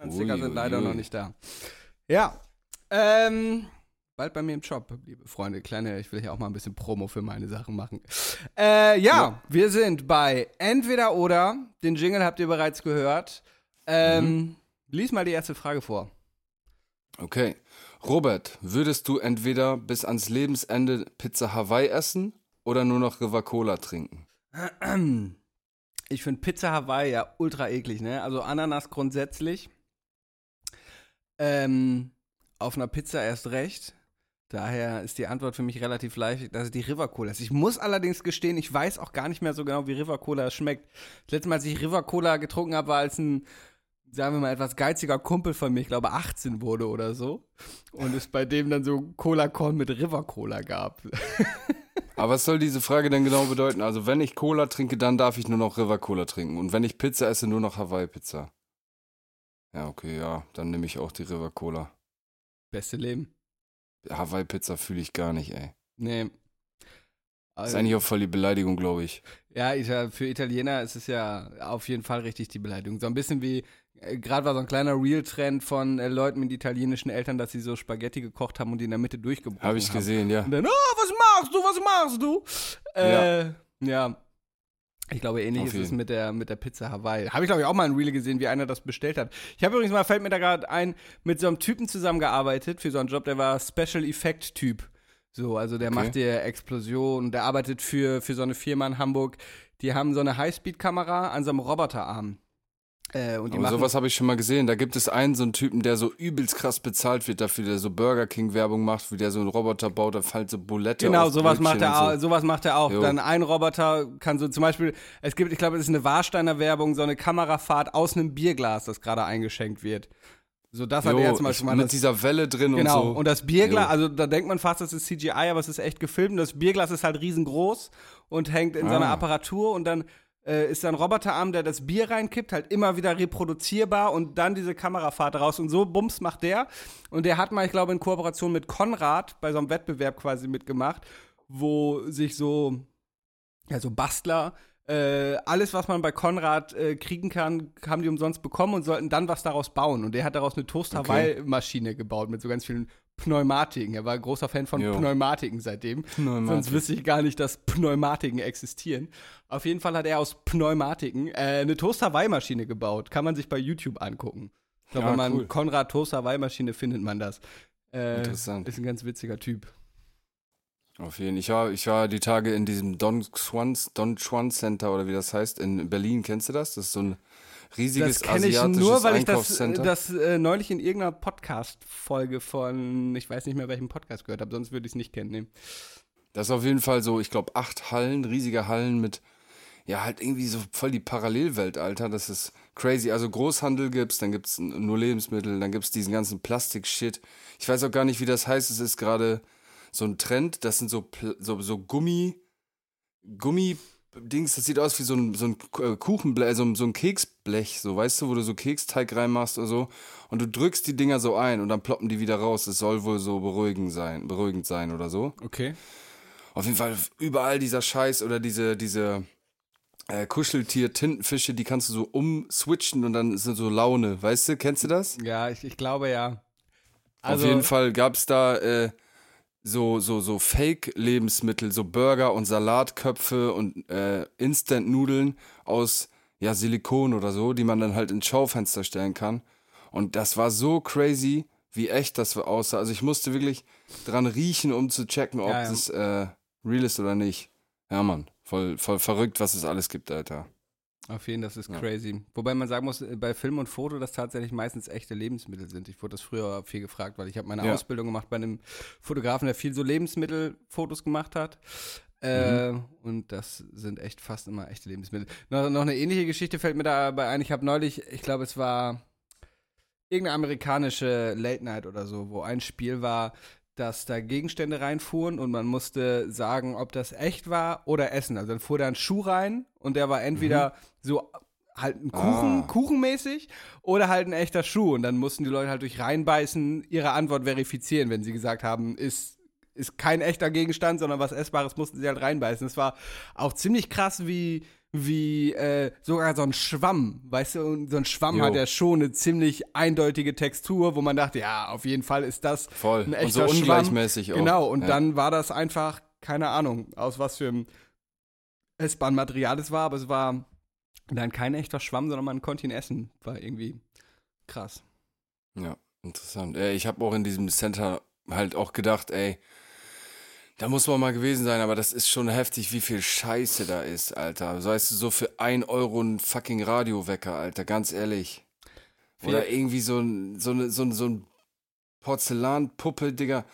B: anderen
C: Ui,
B: Sticker sind
C: ui,
B: leider
C: ui.
B: noch nicht da. Ja, ähm, bald bei mir im Shop, liebe Freunde. Kleine, ich will hier auch mal ein bisschen Promo für meine Sachen machen. Äh, ja,
C: Ja.
B: wir sind bei Entweder oder. Den Jingle habt ihr bereits gehört. Ähm,
C: Mhm.
B: lies mal die erste Frage vor.
C: Okay. Robert, würdest du entweder bis ans Lebensende Pizza Hawaii essen oder nur noch River Cola trinken?
B: Ich finde Pizza Hawaii ja ultra eklig, ne? Also Ananas grundsätzlich. Ähm, auf einer Pizza erst recht. Daher ist die Antwort für mich relativ leicht, dass es die River Cola ist. Ich muss allerdings gestehen, ich weiß auch gar nicht mehr so genau, wie River Cola schmeckt. Das letzte Mal, als ich River Cola getrunken habe, war als ein, sagen wir mal, etwas geiziger Kumpel von mir, ich glaube 18 wurde oder so. Und es bei dem dann so Cola Corn mit River Cola gab.
C: Aber was soll diese Frage denn genau bedeuten? Also, wenn ich Cola trinke, dann darf ich nur noch River Cola trinken. Und wenn ich Pizza esse, nur noch Hawaii Pizza. Ja, okay, ja. Dann nehme ich auch die River Cola.
B: Beste Leben.
C: Hawaii Pizza fühle ich gar nicht, ey.
B: Nee.
C: Ist eigentlich auch voll die Beleidigung, glaube ich.
B: Ja, Ita- für Italiener ist es ja auf jeden Fall richtig die Beleidigung. So ein bisschen wie, äh, gerade war so ein kleiner Real-Trend von äh, Leuten mit italienischen Eltern, dass sie so Spaghetti gekocht haben und die in der Mitte durchgebrochen
C: Habe ich
B: haben.
C: gesehen, ja.
B: Und dann, oh, was machst du, was machst du? Äh, ja. Ich glaube, ähnlich ist es mit der, mit der Pizza Hawaii. Habe ich, glaube ich, auch mal ein Reel gesehen, wie einer das bestellt hat. Ich habe übrigens mal, fällt mir da gerade ein, mit so einem Typen zusammengearbeitet für so einen Job, der war Special Effect Typ. So, also der
C: Okay.
B: macht dir Explosionen, der arbeitet für, für so eine Firma in Hamburg. Die haben so eine Highspeed-Kamera an so einem Roboterarm. Äh, und
C: Aber sowas habe ich schon mal gesehen. Da gibt es einen, so einen Typen, der so übelst krass bezahlt wird dafür, der so Burger King Werbung macht, wie der so einen Roboter baut, da fällt so Bulette
B: Genau, sowas macht,
C: Brötchen
B: er
C: und
B: auch, sowas macht er auch.
C: Jo.
B: Dann ein Roboter kann so zum Beispiel, es gibt, ich glaube, es ist eine Warsteiner Werbung, so eine Kamerafahrt aus einem Bierglas, das gerade eingeschenkt wird. So, das
C: So.
B: hat
C: Jo,
B: er zum Beispiel mal.
C: mit
B: Das,
C: dieser Welle drin
B: genau,
C: und so.
B: und das Bierglas,
C: Jo.
B: also da denkt man fast, das ist CGI, aber es ist echt gefilmt. Das Bierglas ist halt riesengroß und hängt in so einer
C: Ah.
B: Apparatur und dann äh, ist da ein Roboterarm, der das Bier reinkippt, halt immer wieder reproduzierbar und dann diese Kamerafahrt raus. Und so Bums macht der. Und der hat mal, ich glaube, in Kooperation mit Konrad bei so einem Wettbewerb quasi mitgemacht, wo sich so, ja, so Bastler äh, alles, was man bei Konrad äh, kriegen kann, haben die umsonst bekommen und sollten dann was daraus bauen. Und der hat daraus eine Toast-Hawaii-Maschine gebaut mit so ganz vielen Pneumatiken. Er war ein großer Fan von
C: Jo.
B: Pneumatiken seitdem.
C: Pneumatik.
B: Sonst wüsste ich gar nicht, dass Pneumatiken existieren. Auf jeden Fall hat er aus Pneumatiken äh, eine Toast-Hawaii-Maschine gebaut. Kann man sich bei YouTube angucken. Ich glaube,
C: Ja,
B: wenn man
C: cool.
B: Konrad Toast-Hawaii-Maschine findet man das. Äh,
C: Interessant.
B: Ist ein ganz witziger Typ.
C: Auf jeden Fall. Ich war, ich war die Tage in diesem Don Juan, Don Juan Center oder wie das heißt, in Berlin. Kennst du das? Das ist so ein riesiges
B: Das kenne ich
C: asiatisches
B: nur, weil ich das, das äh, neulich in irgendeiner Podcast-Folge von, ich weiß nicht mehr, welchem Podcast gehört habe, sonst würde ich es nicht kennen.
C: Das ist auf jeden Fall so, ich glaube, acht Hallen, riesige Hallen mit, ja, halt irgendwie so voll die Parallelwelt, Alter. Das ist crazy. Also Großhandel gibt's, dann gibt's nur Lebensmittel, dann gibt's diesen ganzen Plastik-Shit. Ich weiß auch gar nicht, wie das heißt. Es ist gerade so ein Trend. Das sind so, so, so Gummi, Gummi-Dings. Das sieht aus wie so ein, so ein äh, Kuchenblech, so, ein- so ein Keksblech, so, weißt du, wo du so Keksteig reinmachst oder so. Und du drückst die Dinger so ein und dann ploppen die wieder raus. Es soll wohl so beruhigend sein, beruhigend sein oder so.
B: Okay.
C: Auf jeden Fall überall dieser Scheiß oder diese, diese äh, Kuscheltier-Tintenfische, die kannst du so umswitchen und dann ist so Laune. Weißt du, kennst du das?
B: Ja, ich, ich glaube ja. Also,
C: Auf jeden Fall gab es da äh, so, so, so Fake-Lebensmittel, so Burger und Salatköpfe und äh, Instant-Nudeln aus ja, Silikon oder so, die man dann halt ins Schaufenster stellen kann. Und das war so crazy, wie echt das aussah. Also ich musste wirklich dran riechen, um zu checken, ob
B: Ja, ja.
C: das äh, real ist oder nicht. Ja, Mann, voll, voll verrückt, was es alles gibt, Alter.
B: Auf jeden Fall, das ist
C: Ja.
B: crazy. Wobei man sagen muss, äh, bei Film und Foto, dass tatsächlich meistens echte Lebensmittel sind. Ich wurde das früher viel gefragt, weil ich habe meine
C: Ja.
B: Ausbildung gemacht bei einem Fotografen, der viel so Lebensmittelfotos gemacht hat. Äh,
C: Mhm.
B: Und das sind echt fast immer echte Lebensmittel. Noch, noch eine ähnliche Geschichte fällt mir dabei ein. Ich habe neulich, ich glaube, es war irgendeine amerikanische Late Night oder so, wo ein Spiel war, dass da Gegenstände reinfuhren und man musste sagen, ob das echt war oder Essen. Also dann fuhr da ein Schuh rein und der war entweder so halt ein Kuchen,
C: Ah.
B: kuchenmäßig oder halt ein echter Schuh. Und dann mussten die Leute halt durch reinbeißen ihre Antwort verifizieren, wenn sie gesagt haben, ist, ist kein echter Gegenstand, sondern was Essbares, mussten sie halt reinbeißen. Es war auch ziemlich krass, wie, wie äh, sogar so ein Schwamm, weißt du, und so ein Schwamm
C: Jo.
B: hat ja schon eine ziemlich eindeutige Textur, wo man dachte, ja, auf jeden Fall ist das
C: Voll.
B: ein
C: Und
B: echter
C: so
B: Schwamm.
C: ungleichmäßig auch.
B: Genau, und
C: ja.
B: dann war das einfach, keine Ahnung, aus was für einem S-Bahn-Material es war, aber es war dann kein echter Schwamm, sondern man konnte ihn essen. War irgendwie krass.
C: Ja, interessant. Äh, ich habe auch in diesem Center halt auch gedacht, ey, da muss man mal gewesen sein, aber das ist schon heftig, wie viel Scheiße da ist, Alter. So weißt du, so für ein Euro ein fucking Radiowecker, Alter, ganz ehrlich. Oder irgendwie so ein, so eine, so ein, so ein Porzellanpuppe, Digga.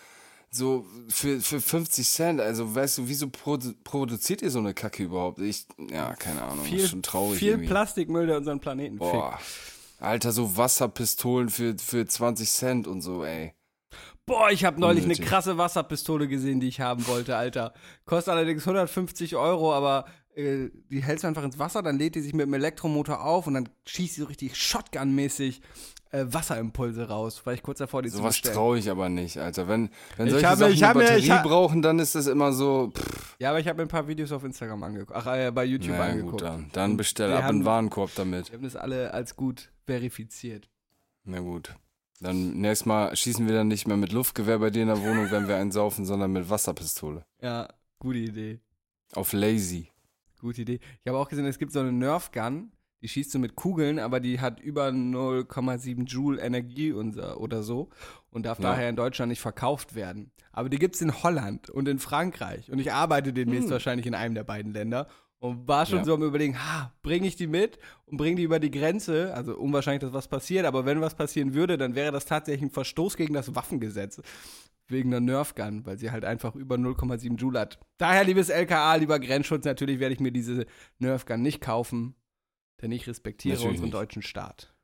C: So für, für 50 Cent, also weißt du, wieso produ produziert ihr so eine Kacke überhaupt? Ich, ja, keine Ahnung,
B: Viel,
C: ist schon traurig
B: viel
C: irgendwie.
B: Plastikmüll, der unseren Planeten
C: Boah.
B: fickt.
C: Alter, so Wasserpistolen für, für 20 Cent und so, ey.
B: Boah, ich habe neulich
C: Unnötig.
B: eine krasse Wasserpistole gesehen, die ich haben wollte, Alter. Kostet allerdings 150 Euro, aber äh, die hältst du einfach ins Wasser, dann lädt die sich mit dem Elektromotor auf und dann schießt sie so richtig Shotgun-mäßig äh, Wasserimpulse raus. War ich kurz davor, die zu
C: Sowas
B: bestellen.
C: traue ich aber nicht, Alter. Wenn, wenn solche
B: hab
C: Sachen
B: hab
C: Batterie
B: hab-
C: brauchen, dann ist das immer so, pff,
B: Ja, aber ich habe mir ein paar Videos auf Instagram angeguckt. Ach, äh, bei YouTube
C: naja,
B: angeguckt.
C: gut, dann, dann bestell ab
B: haben-
C: einen Warenkorb damit.
B: Wir haben das alle als gut verifiziert.
C: Na gut. Dann nächstes Mal schießen wir dann nicht mehr mit Luftgewehr bei dir in der Wohnung, wenn wir einen saufen, sondern mit Wasserpistole.
B: Ja, gute Idee.
C: Auf lazy.
B: Gute Idee. Ich habe auch gesehen, es gibt so eine Nerf Gun, die schießt so mit Kugeln, aber die hat über 0,7 Joule Energie oder so und darf
C: Ja.
B: daher in Deutschland nicht verkauft werden. Aber die gibt es in Holland und in Frankreich. Und ich arbeite demnächst wahrscheinlich in einem der beiden Länder. Und war schon
C: Ja.
B: so am überlegen, ha, bringe ich die mit und bringe die über die Grenze? Also unwahrscheinlich, dass was passiert, aber wenn was passieren würde, dann wäre das tatsächlich ein Verstoß gegen das Waffengesetz. Wegen einer Nerf Gun, weil sie halt einfach über 0,7 Joule hat. Daher, liebes LKA, lieber Grenzschutz, natürlich werde ich mir diese Nerf Gun nicht kaufen, denn ich respektiere
C: Natürlich
B: unseren
C: nicht.
B: deutschen Staat.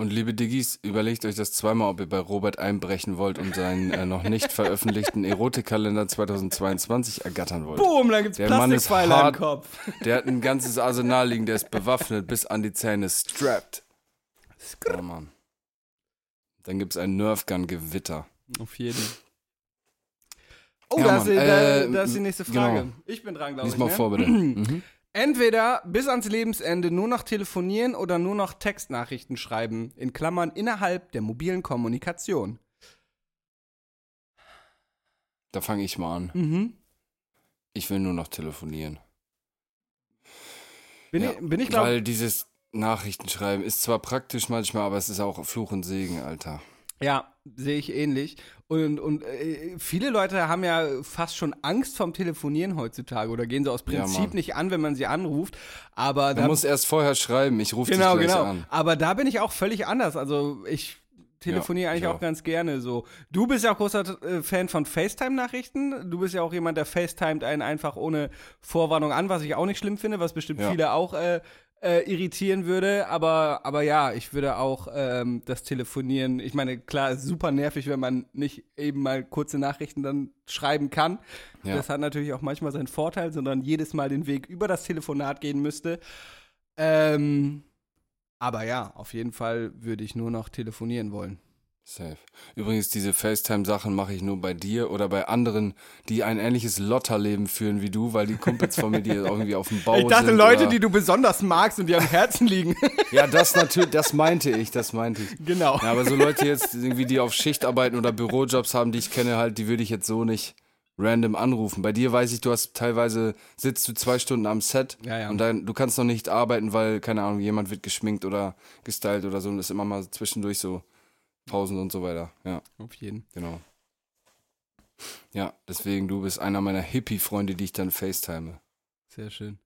C: Und liebe Diggis, überlegt euch das zweimal, ob ihr bei Robert einbrechen wollt und seinen äh, noch nicht veröffentlichten Erotikkalender 2022 ergattern wollt.
B: Boom, dann gibt's
C: Der Mann ist
B: Plastikpfeiler im
C: hart.
B: Kopf.
C: Der hat ein ganzes Arsenal liegen, der ist bewaffnet bis an die Zähne, strapped. Ja, Mann. Dann gibt's ein Nerfgun-Gewitter.
B: Auf jeden. Oh,
C: Ja,
B: da, ist, die- da,
C: Äh,
B: da ist die nächste Frage.
C: genau.
B: Ich bin dran, glaube ich.
C: Lies mal
B: ne?
C: vor, bitte. Mhm.
B: Entweder bis ans Lebensende nur noch telefonieren oder nur noch Textnachrichten schreiben, in Klammern innerhalb der mobilen Kommunikation.
C: Da fange ich mal an.
B: Mhm.
C: Ich will nur noch telefonieren.
B: Bin
C: Ja,
B: ich, bin ich glaube
C: Weil dieses Nachrichtenschreiben ist zwar praktisch manchmal, aber es ist auch Fluch und Segen, Alter.
B: Ja, sehe ich ähnlich. Und, und äh, viele Leute haben ja fast schon Angst vom Telefonieren heutzutage oder gehen so aus
C: Ja,
B: Prinzip
C: Mann.
B: nicht an, wenn man sie anruft. Aber
C: Man muss erst vorher schreiben, ich rufe
B: genau,
C: dich gleich
B: genau.
C: an.
B: Aber da bin ich auch völlig anders. Also ich telefoniere
C: Ja,
B: eigentlich
C: ich
B: auch.
C: auch.
B: ganz gerne so. Du bist ja auch großer äh, Fan von FaceTime-Nachrichten. Du bist ja auch jemand, der FaceTimet einen einfach ohne Vorwarnung an, was ich auch nicht schlimm finde, was bestimmt
C: Ja.
B: viele auch äh, äh, irritieren würde. Aber, aber ja, ich würde auch ähm, das Telefonieren, ich meine, klar, ist super nervig, wenn man nicht eben mal kurze Nachrichten dann schreiben kann.
C: Ja.
B: Das hat natürlich auch manchmal seinen Vorteil, sondern jedes Mal den Weg über das Telefonat gehen müsste. Ähm, aber ja, auf jeden Fall würde ich nur noch telefonieren wollen.
C: Safe. Übrigens, diese FaceTime-Sachen mache ich nur bei dir oder bei anderen, die ein ähnliches Lotterleben führen wie du, weil die Kumpels von mir, die irgendwie auf dem Bau
B: ich dachte,
C: sind.
B: Leute, die du besonders magst und die am Herzen liegen.
C: Ja, das natürlich, das meinte ich, das meinte ich.
B: genau.
C: Ja, aber so Leute jetzt irgendwie, die auf Schicht arbeiten oder Bürojobs haben, die ich kenne halt, die würde ich jetzt so nicht random anrufen. Bei dir weiß ich, du hast teilweise, sitzt du zwei Stunden am Set
B: Ja, ja.
C: und dann, du kannst noch nicht arbeiten, weil, keine Ahnung, jemand wird geschminkt oder gestylt oder so und das ist immer mal zwischendurch so Pausen und so weiter. Ja,
B: Auf jeden.
C: genau. Ja, deswegen, du bist einer meiner Hippie-Freunde, die ich dann FaceTime.
B: Sehr schön.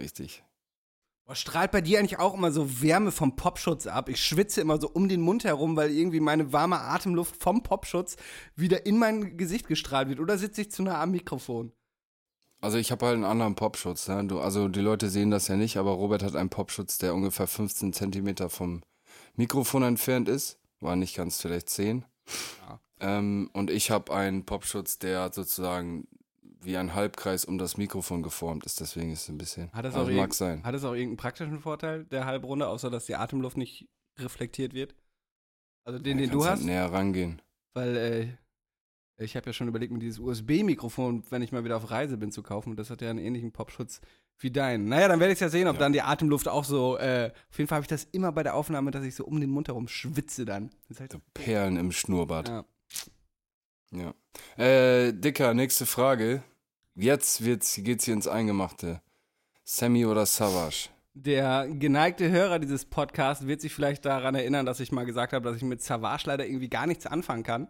C: Richtig.
B: Boah, strahlt bei dir eigentlich auch immer so Wärme vom Popschutz ab? Ich schwitze immer so um den Mund herum, weil irgendwie meine warme Atemluft vom Popschutz wieder in mein Gesicht gestrahlt wird. Oder sitze ich zu nah am Mikrofon?
C: Also ich habe halt einen anderen Popschutz. Ne? Du, also die Leute sehen das ja nicht, aber Robert hat einen Popschutz, der ungefähr 15 Zentimeter vom Mikrofon entfernt ist. War nicht ganz vielleicht 10.
B: Ja.
C: Ähm, und ich habe einen Popschutz, der sozusagen wie ein Halbkreis um das Mikrofon geformt ist. Deswegen ist es ein bisschen.
B: Hat das,
C: also
B: auch,
C: mag sein.
B: hat das auch irgendeinen praktischen Vorteil, der Halbrunde, außer dass die Atemluft nicht reflektiert wird? Also den,
C: Ja,
B: den du
C: kannst
B: hast?
C: Halt näher rangehen.
B: Weil äh, ich habe ja schon überlegt, mir dieses USB-Mikrofon, wenn ich mal wieder auf Reise bin, zu kaufen. Und das hat ja einen ähnlichen Popschutz wie dein. Naja, dann werde ich ja sehen, ob
C: Ja.
B: dann die Atemluft auch so. Äh, auf jeden Fall habe ich das immer bei der Aufnahme, dass ich so um den Mund herum schwitze dann. Das ist halt so,
C: Perlen im Schnurrbart.
B: ja.
C: Ja. Äh, Dicker, nächste Frage. Jetzt wird's, geht's hier ins Eingemachte. Sammy oder Savage?
B: Der geneigte Hörer dieses Podcasts wird sich vielleicht daran erinnern, dass ich mal gesagt habe, dass ich mit Savage leider irgendwie gar nichts anfangen kann.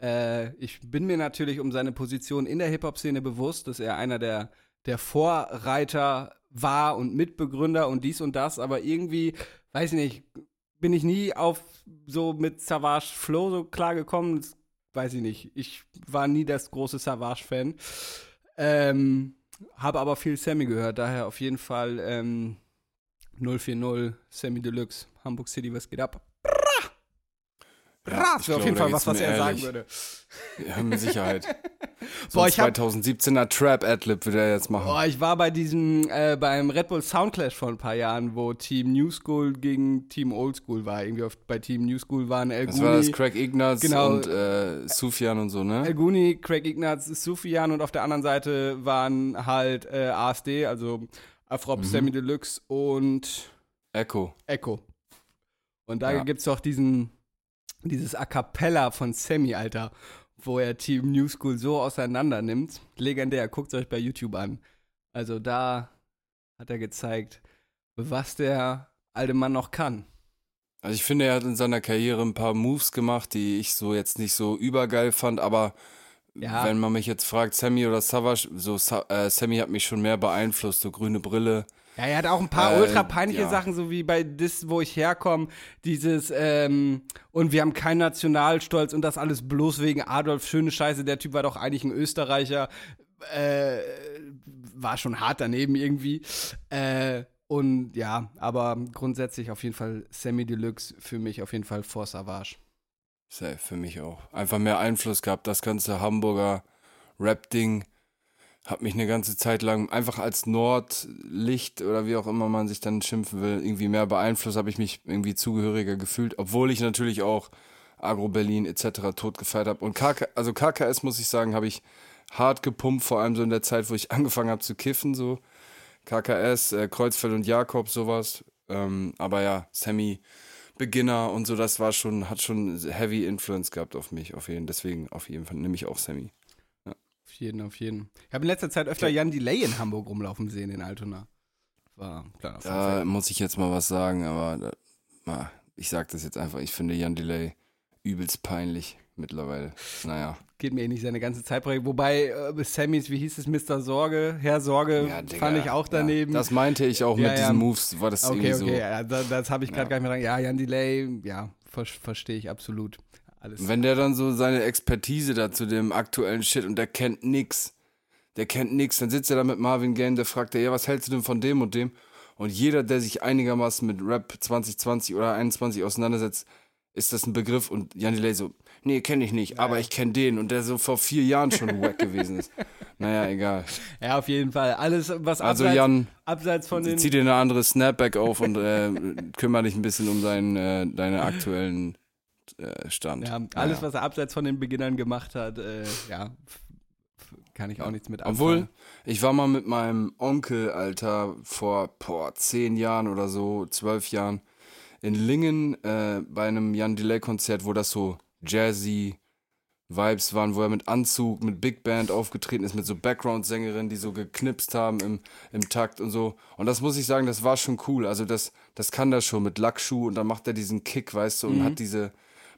B: Äh, ich bin mir natürlich um seine Position in der Hip-Hop-Szene bewusst, dass er einer der, der Vorreiter war und Mitbegründer und dies und das, aber irgendwie, weiß ich nicht, bin ich nie auf so mit Savage Flow so klargekommen. Das weiß ich nicht. Ich war nie das große Savage-Fan. Ähm, habe aber viel Sammy gehört, daher auf jeden Fall ähm, 040 Sammy Deluxe, Hamburg City, was geht ab? Das wäre auf jeden Fall was, was er sagen
C: ehrlich.
B: würde.
C: Ja, mit Sicherheit. So
B: Boah,
C: ein
B: ich hab-
C: 2017er Trap-Adlib würde er jetzt machen.
B: Boah, ich war bei diesem, äh, beim Red Bull Soundclash vor ein paar Jahren, wo Team New School gegen Team Old School war. Irgendwie auf, bei Team New School waren El
C: das war das Craig Ignatz
B: Genau.
C: und äh, Sufjan und so,
B: El
C: ne?
B: Guni, Craig Ignatz, Sufjan und auf der anderen Seite waren halt äh, ASD, also Afrop,
C: Mhm.
B: Sammy Deluxe und
C: Echo.
B: Echo. Und da
C: Ja.
B: gibt's doch diesen, dieses A Cappella von Sammy, Alter, wo er Team New School so auseinander nimmt. Legendär, guckt euch bei YouTube an. Also da hat er gezeigt, was der alte Mann noch kann.
C: Also ich finde, er hat in seiner Karriere ein paar Moves gemacht, die ich so jetzt nicht so übergeil fand, aber
B: Ja.
C: wenn man mich jetzt fragt, Sammy oder Savage, so äh, Sammy hat mich schon mehr beeinflusst, so grüne Brille.
B: Ja, er hat auch ein paar
C: Äh,
B: ultra peinliche
C: ja.
B: Sachen, so wie bei Dis, wo ich herkomme, dieses, ähm, und wir haben keinen Nationalstolz und das alles bloß wegen Adolf, schöne Scheiße, der Typ war doch eigentlich ein Österreicher, äh, war schon hart daneben irgendwie. Äh, und ja, aber grundsätzlich auf jeden Fall Sammy Deluxe für mich auf jeden Fall vor Savage.
C: Safe, für mich auch. Einfach mehr Einfluss gehabt. Das ganze Hamburger Rap-Ding hat mich eine ganze Zeit lang einfach als Nordlicht oder wie auch immer man sich dann schimpfen will, irgendwie mehr beeinflusst, habe ich mich irgendwie zugehöriger gefühlt, obwohl ich natürlich auch Agro-Berlin etc. tot gefeiert habe. Und KK, also KKS, muss ich sagen, habe ich hart gepumpt, vor allem so in der Zeit, wo ich angefangen habe zu kiffen, so. KKS, äh, Kreuzfeld und Jakob, sowas. Ähm, aber ja, Sammy, Beginner und so, das war schon, hat schon heavy Influence gehabt auf mich, auf jeden Deswegen auf jeden Fall nehme ich auch Sammy.
B: Auf jeden, auf jeden. Ich habe in letzter Zeit öfter Jan Delay in Hamburg rumlaufen sehen, in Altona. War Fun
C: Da muss ich jetzt mal was sagen, aber da, na, ich sag das jetzt einfach. Ich finde Jan Delay übelst peinlich mittlerweile. Naja.
B: geht mir eh nicht seine ganze Zeit. Wobei äh, Sammys, wie hieß es, Mr. Sorge, Herr Sorge,
C: Ja, Digga,
B: fand ich auch daneben.
C: Ja, das meinte ich auch
B: Ja,
C: mit diesen Moves, war das
B: okay,
C: irgendwie
B: okay,
C: so.
B: ja, da, das habe ich gerade gar nicht mehr dran. Ja, Jan Delay, ja, ver verstehe ich absolut. Alles.
C: Wenn der dann so seine Expertise da zu dem aktuellen Shit und der kennt nix, der kennt nix, dann sitzt er da mit Marvin Gaye, der fragt er, ja, was hältst du denn von dem und dem? Und jeder, der sich einigermaßen mit Rap 2020 oder 21 auseinandersetzt, ist das ein Begriff und Jan Delay so, nee, kenne ich nicht, aber ich kenne den und der so vor vier Jahren schon wack gewesen ist. Naja, egal.
B: ja, auf jeden Fall. Alles, was
C: Also
B: abseits,
C: Jan,
B: abseits von den.
C: zieh dir eine andere Snapback auf und äh, kümmere dich ein bisschen um deinen, äh, deine aktuellen äh, Stand.
B: Ja, alles,
C: Naja.
B: was er abseits von den Beginnern gemacht hat, äh, ja, kann ich auch nichts mit
C: Obwohl,
B: anfangen.
C: ich war mal mit meinem Onkel, Alter, vor boah, zehn Jahren oder so, zwölf Jahren, in Lingen äh, bei einem Jan Delay-Konzert, wo das so jazzy Vibes waren, wo er mit Anzug, mit Big Band aufgetreten ist, mit so Background-Sängerinnen, die so geknipst haben im, im Takt und so. Und das muss ich sagen, das war schon cool. Also das, das kann er schon mit Lackschuh und dann macht er diesen Kick, weißt du, und hat diese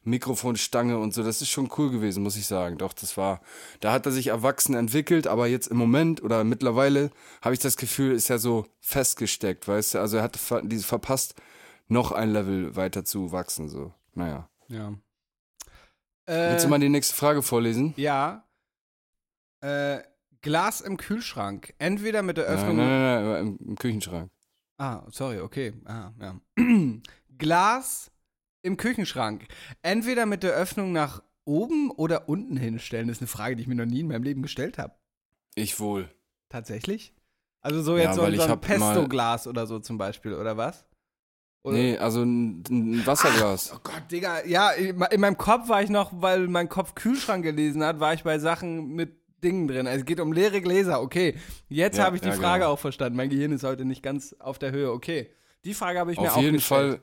C: Mikrofonstange und so. Das ist schon cool gewesen, muss ich sagen. Doch, das war, da hat er sich erwachsen entwickelt, aber jetzt im Moment oder mittlerweile habe ich das Gefühl, ist er so festgesteckt, weißt du? Also er hat diese verpasst, noch ein Level weiter zu wachsen, so. Naja.
B: Ja.
C: Willst du
B: Äh,
C: mal die nächste Frage vorlesen?
B: ja. Äh, Glas im Kühlschrank. Entweder mit der
C: Nein,
B: Öffnung.
C: nein, nein, nein, im, im Küchenschrank.
B: Ah, sorry, okay. Ah, ja. Glas im Küchenschrank. Entweder mit der Öffnung nach oben oder unten hinstellen. Das ist eine Frage, die ich mir noch nie in meinem Leben gestellt habe.
C: Ich wohl.
B: Tatsächlich? Also so
C: Ja,
B: jetzt so,
C: weil
B: so
C: ich
B: ein Pesto-Glas oder so zum Beispiel, oder was? Oder?
C: Nee, also ein, ein Wasserglas.
B: Oh Gott, Digga. Ja, in in meinem Kopf war ich noch, weil mein Kopf Kühlschrank gelesen hat, war ich bei Sachen mit Dingen drin. Also es geht um leere Gläser, okay. Jetzt
C: Ja,
B: habe ich die
C: ja,
B: Frage
C: genau.
B: auch verstanden. Mein Gehirn ist heute nicht ganz auf der Höhe, okay. Die Frage habe ich mir
C: auf
B: auch
C: jeden
B: gestellt.
C: Fall,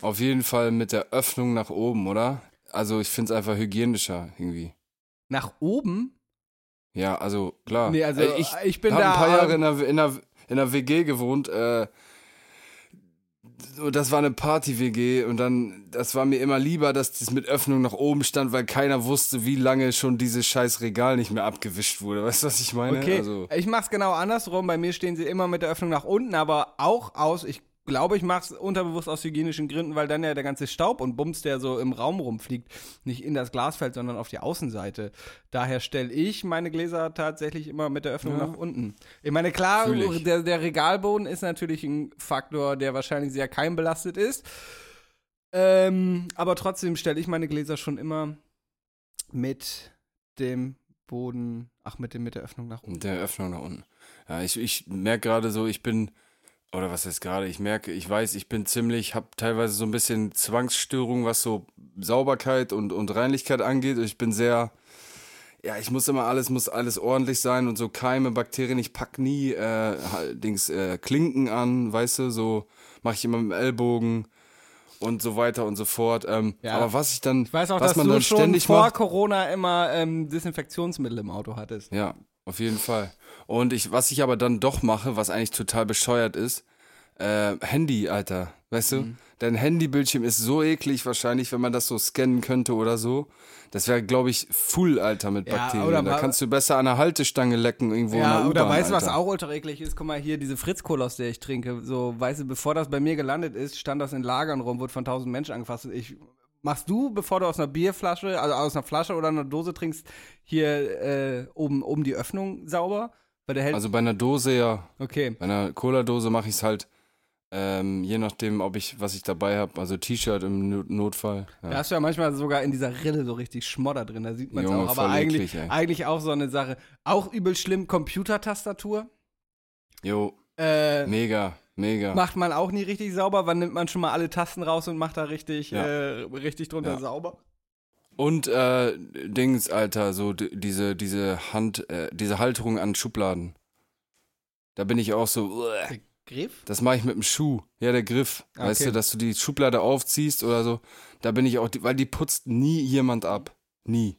C: auf jeden Fall mit der Öffnung nach oben, oder? Also ich finde es einfach hygienischer irgendwie.
B: Nach oben?
C: Ja, also klar.
B: Nee, also
C: ich
B: ich bin
C: habe
B: da.
C: ein paar Jahre in der, in der, in der WG gewohnt. Äh, das war eine Party-WG und dann, das war mir immer lieber, dass das mit Öffnung nach oben stand, weil keiner wusste, wie lange schon dieses scheiß Regal nicht mehr abgewischt wurde. Weißt du, was ich meine?
B: Okay,
C: Also,
B: ich mach's genau andersrum. Bei mir stehen sie immer mit der Öffnung nach unten, aber auch aus, ich glaube, ich mach's unterbewusst aus hygienischen Gründen, weil dann ja der ganze Staub und Bums, der so im Raum rumfliegt, nicht in das Glas fällt, sondern auf die Außenseite. Daher stelle ich meine Gläser tatsächlich immer mit der Öffnung
C: Ja.
B: nach unten. Ich meine, klar,
C: ich.
B: der, der Regalboden ist natürlich ein Faktor, der wahrscheinlich sehr keimbelastet ist. Ähm, aber trotzdem stelle ich meine Gläser schon immer mit dem Boden, ach, mit, dem, mit der Öffnung nach unten.
C: Der Öffnung nach unten. Ja, ich, ich merke gerade so, ich bin, oder was heißt gerade, ich merke, ich weiß, ich bin ziemlich, habe teilweise so ein bisschen Zwangsstörung, was so Sauberkeit und, und Reinlichkeit angeht. Ich bin sehr, ja, ich muss immer alles, muss alles ordentlich sein und so Keime, Bakterien, ich pack nie äh, Dings, äh, Klinken an, weißt du, so mache ich immer mit dem Ellbogen und so weiter und so fort. Ähm,
B: Ja.
C: Aber was ich dann,
B: Ich weiß auch,
C: was
B: dass
C: man
B: du
C: dann
B: schon
C: ständig
B: vor
C: macht,
B: Corona immer ähm, Desinfektionsmittel im Auto hattest.
C: Ja, auf jeden Fall. Und ich, was ich aber dann doch mache, was eigentlich total bescheuert ist, äh, Handy, Alter. Weißt du?
B: Mhm.
C: Dein Handybildschirm ist so eklig wahrscheinlich, wenn man das so scannen könnte oder so. Das wäre, glaube ich, full, Alter, mit
B: Ja,
C: Bakterien.
B: oder
C: da kannst du besser an der Haltestange lecken irgendwo in der
B: Ja, oder weißt du, was auch ultra eklig ist? Guck mal hier, diese Fritz-Cola, aus der ich trinke. So, weißt du, bevor das bei mir gelandet ist, stand das in Lagern rum, wurde von tausend Menschen angefasst. Ich, machst du, bevor du aus einer Bierflasche, also aus einer Flasche oder einer Dose trinkst, hier äh, oben, oben die Öffnung sauber? Weil der hält.
C: Also bei einer Dose ja,
B: okay.
C: bei einer Cola-Dose mache ich es halt, ähm, je nachdem, ob ich, was ich dabei habe, also T-Shirt im No- Notfall. Ja.
B: Da hast du ja manchmal sogar in dieser Rille so richtig Schmodder drin, da sieht man es auch. Aber eigentlich,
C: eklig,
B: eigentlich auch so eine Sache. Auch übel schlimm, Computertastatur.
C: Jo,
B: Äh,
C: mega, mega.
B: Macht man auch nie richtig sauber. Wann nimmt man schon mal alle Tasten raus und macht da richtig,
C: Ja.
B: äh, richtig drunter
C: Ja.
B: sauber?
C: Und äh, Dings, Alter, so diese, diese Hand, äh, diese Halterung an Schubladen. Da bin ich auch so.
B: Der Griff?
C: das mache ich mit dem Schuh. Ja, der Griff.
B: Ah,
C: Weißt
B: okay.
C: du, dass du die Schublade aufziehst oder so. Da bin ich auch, weil die putzt nie jemand ab. Nie.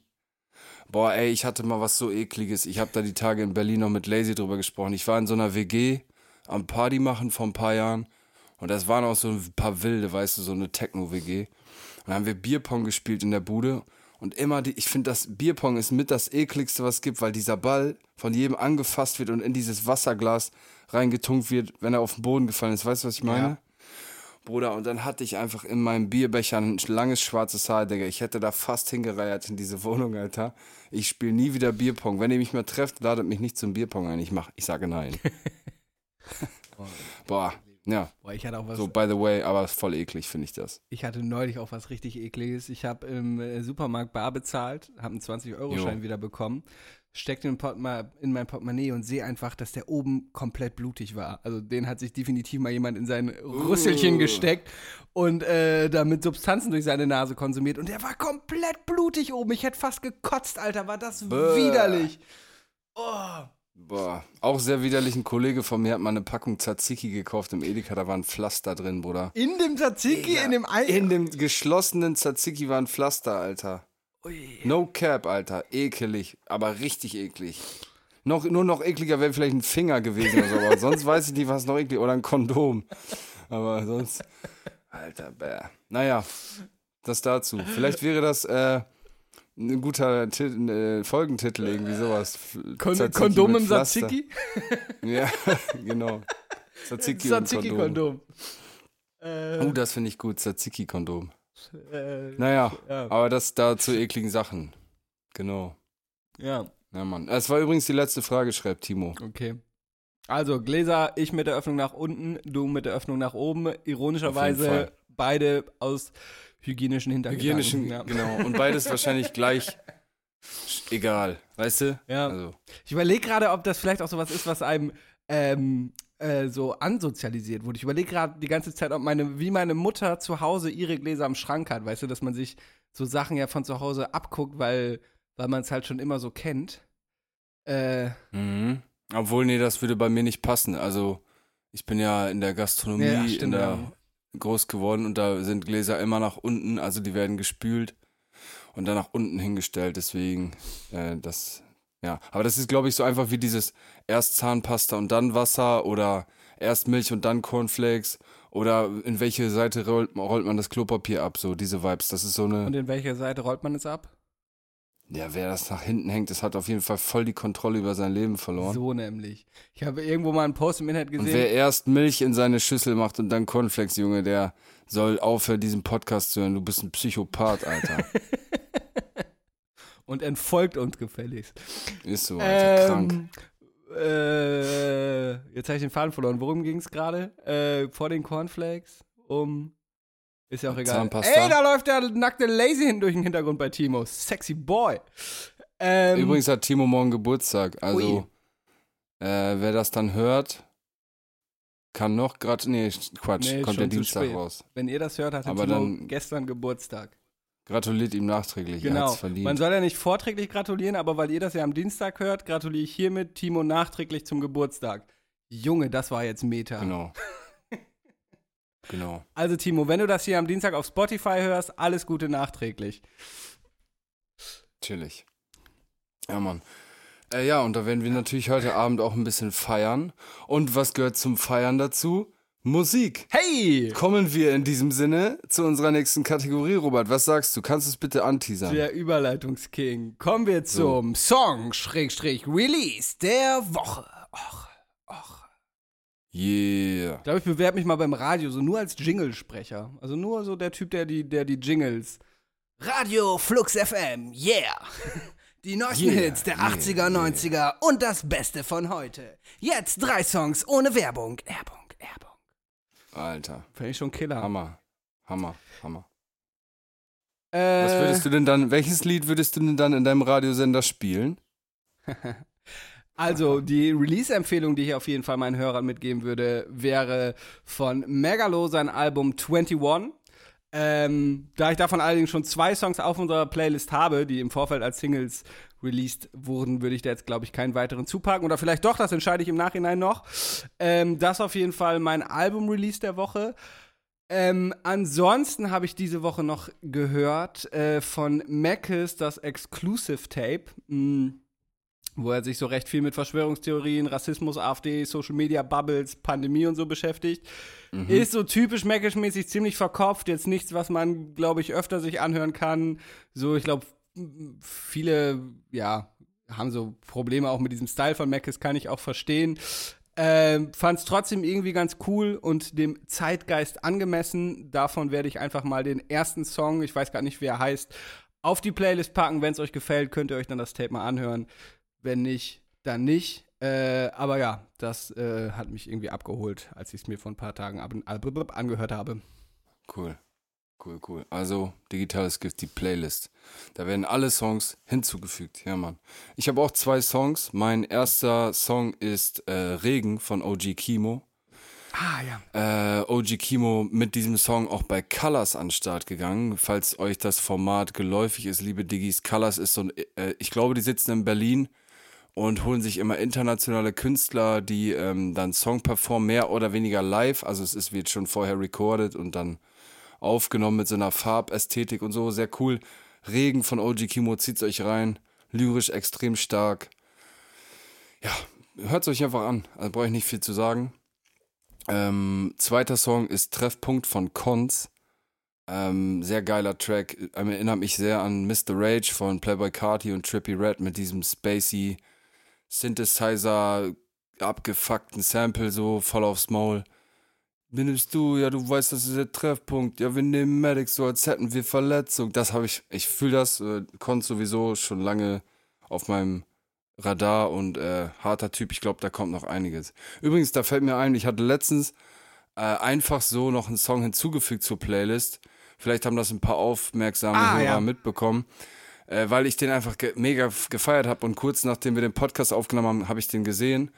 C: Boah, ey, ich hatte mal was so ekliges. Ich habe da die Tage in Berlin noch mit Lazy drüber gesprochen. Ich war in so einer WG am Party machen vor ein paar Jahren. Und das waren auch so ein paar Wilde, weißt du, so eine Techno-WG. Und dann haben wir Bierpong gespielt in der Bude. Und immer, die, ich finde, das Bierpong ist mit das ekligste, was es gibt, weil dieser Ball von jedem angefasst wird und in dieses Wasserglas reingetunkt wird, wenn er auf den Boden gefallen ist. Weißt du, was ich meine?
B: Ja.
C: Bruder, und dann hatte ich einfach in meinem Bierbecher ein langes schwarzes Haar, Digga. Ich hätte da fast hingereiert in diese Wohnung, Alter. Ich spiele nie wieder Bierpong. Wenn ihr mich mal trefft, ladet mich nicht zum Bierpong ein. Ich mach, ich sage nein. Boah, ja.
B: Boah, ich hatte auch was.
C: So, by the way, aber voll eklig, finde ich das.
B: Ich hatte neulich auch was richtig ekliges. Ich habe im äh, Supermarkt bar bezahlt, habe einen 20-Euro-Schein
C: Jo.
B: wieder bekommen, steckte den in mein Portemonnaie und sehe einfach, dass der oben komplett blutig war. Also den hat sich definitiv mal jemand in sein Rüsselchen
C: Uh.
B: gesteckt und äh, damit Substanzen durch seine Nase konsumiert. Und der war komplett blutig oben. Ich hätte fast gekotzt, Alter. War das
C: Bäh.
B: widerlich. Oh.
C: Boah, auch sehr widerlich. Ein Kollege von mir hat mal eine Packung Tzatziki gekauft im Edeka. Da war ein Pflaster drin, Bruder.
B: In dem Tzatziki, in dem Ei.
C: In dem geschlossenen Tzatziki war ein Pflaster, Alter.
B: Ui.
C: No cap, Alter. Ekelig, aber richtig eklig. Noch, nur noch ekliger wäre vielleicht ein Finger gewesen oder so, aber sonst weiß ich nicht, was noch eklig Oder ein Kondom. Aber sonst. Alter, bäh. Naja. Das dazu. Vielleicht wäre das äh, ein guter Ti äh, Folgentitel, irgendwie sowas.
B: Kon
C: Tzatziki
B: Kondom im. Tzatziki?
C: Ja, genau. Tzatziki, und Kondom.
B: Tzatziki-Kondom. Äh,
C: Oh, das finde ich gut, Tzatziki-Kondom.
B: äh,
C: Naja,
B: ja.
C: aber das da zu ekligen Sachen. Genau.
B: ja,
C: Ja, Mann. Es war übrigens die letzte Frage, schreibt Timo.
B: okay. Also, Gläser, ich mit der Öffnung nach unten, du mit der Öffnung nach oben. Ironischerweise beide aus hygienischen Hintergedanken.
C: Hygienischen,
B: ja.
C: genau. Und beides wahrscheinlich gleich egal. Weißt du?
B: Ja.
C: Also,
B: Ich überlege gerade, ob das vielleicht auch sowas ist, was einem ähm, äh, so ansozialisiert wurde. Ich überlege gerade die ganze Zeit, ob meine, wie meine Mutter zu Hause ihre Gläser am Schrank hat. Weißt du, dass man sich so Sachen ja von zu Hause abguckt, weil, weil man es halt schon immer so kennt. Äh,
C: mhm. Obwohl, nee, das würde bei mir nicht passen. Also, ich bin ja in der Gastronomie
B: Ja,
C: in
B: stimmt,
C: der,
B: ja.
C: Groß geworden und da sind Gläser immer nach unten, also die werden gespült und dann nach unten hingestellt. Deswegen, äh, das, ja. Aber das ist, glaube ich, so einfach wie dieses erst Zahnpasta und dann Wasser oder erst Milch und dann Cornflakes oder in welche Seite rollt, rollt man das Klopapier ab, so diese Vibes. Das ist so eine.
B: und in welcher Seite rollt man es ab?
C: Ja, wer das nach hinten hängt, das hat auf jeden Fall voll die Kontrolle über sein Leben verloren.
B: So nämlich. Ich habe irgendwo mal einen Post im Internet
C: und
B: gesehen.
C: wer erst Milch in seine Schüssel macht und dann Cornflakes, Junge, der soll aufhören, diesen Podcast zu hören. Du bist ein Psychopath, Alter.
B: und entfolgt uns gefälligst.
C: Ist so, Alter, krank.
B: Ähm, äh, jetzt habe ich den Faden verloren. Worum ging es gerade? Äh, vor den Cornflakes? Um. Ist ja auch egal.
C: Zahnpasta.
B: Ey, da läuft der nackte Lazy hin durch den Hintergrund bei Timo. Sexy Boy. Ähm,
C: Übrigens hat Timo morgen Geburtstag. Also, äh, wer das dann hört, kann noch gerade. Nee, Quatsch,
B: Nee,
C: kommt der Dienstag raus.
B: wenn ihr das hört, hatte
C: Aber
B: Timo
C: dann-
B: gestern Geburtstag.
C: Gratuliert ihm nachträglich.
B: Genau. Man soll ja nicht vorträglich gratulieren, aber weil ihr das ja am Dienstag hört, gratuliere ich hiermit Timo nachträglich zum Geburtstag. Junge, das war jetzt Meta.
C: genau. genau.
B: Also Timo, wenn du das hier am Dienstag auf Spotify hörst, alles Gute nachträglich.
C: Chillig. Ja, Mann. Äh, ja, und da werden wir natürlich heute Abend auch ein bisschen feiern. Und was gehört zum Feiern dazu? Musik.
B: Hey!
C: Kommen wir in diesem Sinne zu unserer nächsten Kategorie, Robert. Was sagst du? Kannst du es bitte anteasern?
B: Der Überleitungsking. Kommen wir zum Song Schrägstrich Release der Woche. Och, och.
C: Yeah.
B: Ich glaube, ich bewerbe mich mal beim Radio, so nur als Jinglesprecher. Also nur so der Typ, der die, der die Jingles. Radio Flux FM, yeah! Die neuesten
C: Yeah,
B: Hits der
C: yeah,
B: 80er, 90er und das Beste von heute. Jetzt drei Songs ohne Werbung. Werbung, Werbung.
C: Alter.
B: Finde ich schon Killer.
C: Hammer. Hammer. Hammer.
B: Äh,
C: Was würdest du denn dann, welches Lied würdest du denn dann in deinem Radiosender spielen?
B: Also, die Release-Empfehlung, die ich auf jeden Fall meinen Hörern mitgeben würde, wäre von Megalo sein Album 21. Ähm, da ich davon allerdings schon zwei Songs auf unserer Playlist habe, die im Vorfeld als Singles released wurden, würde ich da jetzt, glaube ich, keinen weiteren zupacken. Oder vielleicht doch, das entscheide ich im Nachhinein noch. Ähm, das auf jeden Fall mein Album-Release der Woche. Ähm, ansonsten habe ich diese Woche noch gehört äh, von Mackes das Exclusive Tape. Mm wo er sich so recht viel mit Verschwörungstheorien, Rassismus, AfD, Social Media Bubbles, Pandemie und so beschäftigt. Ist so typisch Mackish-mäßig ziemlich verkopft, jetzt nichts, was man, glaube ich, öfter sich anhören kann. So, ich glaube, viele, ja, haben so Probleme auch mit diesem Style von Mackish, kann ich auch verstehen. Ähm, Fand es trotzdem irgendwie ganz cool und dem Zeitgeist angemessen. Davon werde ich einfach mal den ersten Song, ich weiß gar nicht, wie er heißt, auf die Playlist packen. Wenn es euch gefällt, könnt ihr euch dann das Tape mal anhören. Wenn nicht, dann nicht. Äh, aber ja, das äh, hat mich irgendwie abgeholt, als ich es mir vor ein paar Tagen ab, ab, angehört habe.
C: Cool. Cool, cool. Also, digitales Gift, die Playlist. Da werden alle Songs hinzugefügt. Ja, Mann. Ich habe auch zwei Songs. Mein erster Song ist äh, Regen von OG Kimo.
B: Ah, ja.
C: Äh, OG Kimo mit diesem Song auch bei Colors an den Start gegangen. Falls euch das Format geläufig ist, liebe Diggis, Colors ist so ein, äh, ich glaube, die sitzen in Berlin und holen sich immer internationale Künstler, die ähm, dann Song performen, mehr oder weniger live. Also es ist, wird schon vorher recorded und dann aufgenommen mit so einer Farbästhetik und so. Sehr cool. Regen von OG Kimo, zieht's euch rein. Lyrisch extrem stark. Ja, hört's euch einfach an. Also brauche ich nicht viel zu sagen. Ähm, zweiter Song ist Treffpunkt von Cons. Ähm, sehr geiler Track. Erinnert mich sehr an Mr. Rage von Playboy Carti und Trippy Red mit diesem spacey Synthesizer abgefuckten Sample so voll aufs Maul. Benimmst du, ja, du weißt, das ist der Treffpunkt. Ja, wir nehmen Medics so, als hätten wir Verletzung. Das habe ich, ich fühle das, äh, konnte sowieso schon lange auf meinem Radar und äh, harter Typ. Ich glaube, da kommt noch einiges. Übrigens, da fällt mir ein, ich hatte letztens äh, einfach so noch einen Song hinzugefügt zur Playlist. Vielleicht haben das ein paar aufmerksame
B: Ah,
C: Hörer
B: ja.
C: mitbekommen. Äh, weil ich den einfach ge mega gefeiert habe und kurz nachdem wir den Podcast aufgenommen haben, habe ich den gesehen.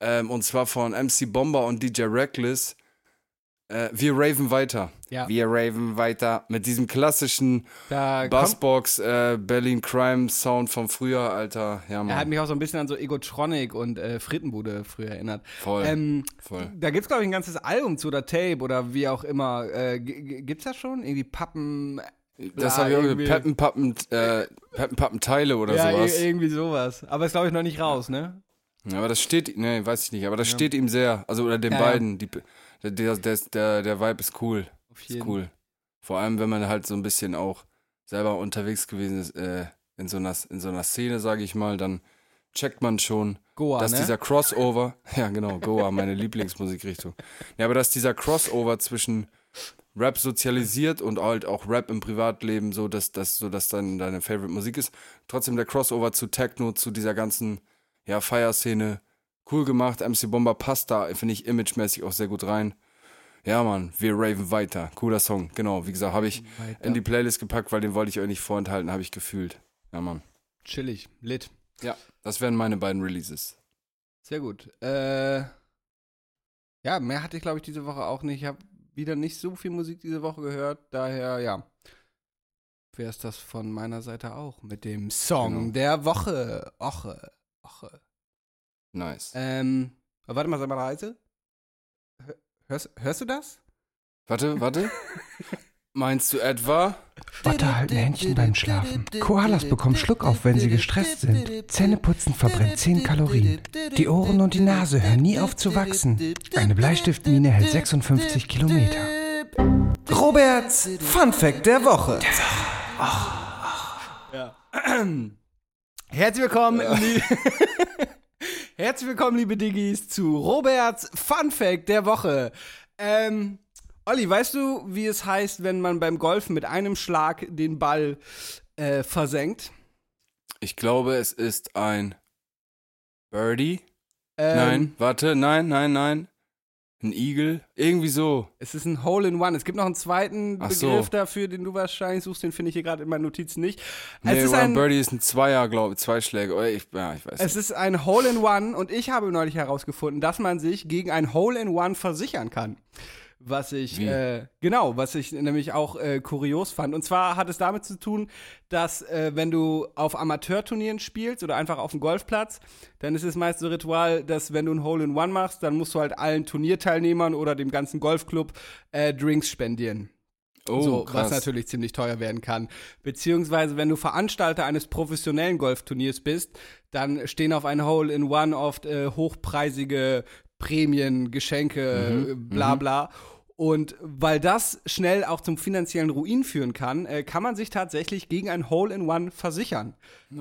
C: Ähm, und zwar von MC Bomber und DJ Reckless. Äh, wir raven weiter.
B: Ja.
C: Wir raven weiter. Mit diesem klassischen
B: Da
C: Bassbox äh, Berlin Crime Sound vom Frühjahr, Alter. Ja,
B: er hat
C: Mann.
B: mich auch so ein bisschen an so Egotronic und äh, Frittenbude früher erinnert.
C: Voll.
B: Ähm,
C: voll.
B: Da gibt's glaube ich ein ganzes Album zu oder Tape oder wie auch immer. Äh, gibt's das schon? Irgendwie Pappen.
C: Das
B: ja,
C: habe ich
B: irgendwie-
C: Peppen, Pappen, äh, Peppen, Pappen Teile oder
B: ja,
C: sowas.
B: i- irgendwie sowas. Aber ist glaube ich noch nicht raus, ne?
C: Ja, aber das steht, nee, weiß ich nicht, aber das steht ihm sehr. Also, oder den
B: Ja, ja.
C: beiden. Die, der, der, der, der, Vibe ist cool.
B: Auf
C: Ist cool. Vor allem, wenn man halt so ein bisschen auch selber unterwegs gewesen ist, äh, in, so einer, in so einer Szene, sage ich mal, dann checkt man schon,
B: Goa,
C: dass
B: ne?
C: dieser Crossover, ja genau, Goa, meine Lieblingsmusikrichtung. Ja, aber dass dieser Crossover zwischen Rap sozialisiert und halt auch Rap im Privatleben, so dass das, so dass dann deine Favorite Musik ist, trotzdem der Crossover zu Techno, zu dieser ganzen, ja, Feierszene, cool gemacht. MC Bomber passt da, finde ich, imagemäßig auch sehr gut rein. Ja, Mann, wir raven weiter. Cooler Song, genau. Wie gesagt, habe ich
B: Weiter.
C: in die Playlist gepackt, weil den wollte ich euch nicht vorenthalten, habe ich gefühlt. Ja, Mann.
B: Chillig, lit.
C: Ja, das wären meine beiden Releases.
B: Sehr gut. Äh, ja, mehr hatte ich glaube ich diese Woche auch nicht. Ich habe wieder nicht so viel Musik diese Woche gehört. Daher, ja, wäre es das von meiner Seite auch mit dem Song
C: Genau.
B: der Woche. Woche. Woche.
C: Nice.
B: Ähm, warte mal, sag mal leise. Hör- Hörst, hörst du das?
C: Warte, warte. Meinst du etwa?
D: Otter halten Händchen beim Schlafen. Koalas bekommen Schluck auf, wenn sie gestresst sind. Zähneputzen verbrennt 10 Kalorien. Die Ohren und die Nase hören nie auf zu wachsen. Eine Bleistiftmine hält 56 Kilometer.
E: Roberts Fun Fact der Woche.
B: Herzlich willkommen, liebe Herzlich willkommen, liebe Diggis, zu Roberts Fun Fact der Woche. Ähm, Olli, weißt du, wie es heißt, wenn man beim Golfen mit einem Schlag den Ball äh, versenkt?
C: Ich glaube, es ist ein Birdie.
B: Ähm,
C: Nein, warte, nein, nein, nein. Ein Igel. Irgendwie so.
B: Es ist ein Hole in One. Es gibt noch einen zweiten
C: Ach so.
B: Begriff dafür, den du wahrscheinlich suchst, den finde ich hier gerade in meinen Notizen nicht.
C: Nee,
B: es, ist ein,
C: Birdie ist ein Zweier, glaube ich. Zwei Schläge. Ich, ja, ich weiß.
B: es ist ein Hole in One und ich habe neulich herausgefunden, dass man sich gegen ein Hole in One versichern kann. Was ich, äh, genau, was ich nämlich auch äh, kurios fand. Und zwar hat es damit zu tun, dass äh, wenn du auf Amateurturnieren spielst oder einfach auf dem Golfplatz, dann ist es meist so Ritual, dass wenn du ein Hole in One machst, dann musst du halt allen Turnierteilnehmern oder dem ganzen Golfclub äh, Drinks spendieren.
C: oh,
B: so,
C: krass.
B: was natürlich ziemlich teuer werden kann. Beziehungsweise, wenn du Veranstalter eines professionellen Golfturniers bist, dann stehen auf ein Hole in One oft äh, hochpreisige Prämien, Geschenke, äh, bla bla. Und weil das schnell auch zum finanziellen Ruin führen kann, äh, kann man sich tatsächlich gegen ein Hole in One versichern.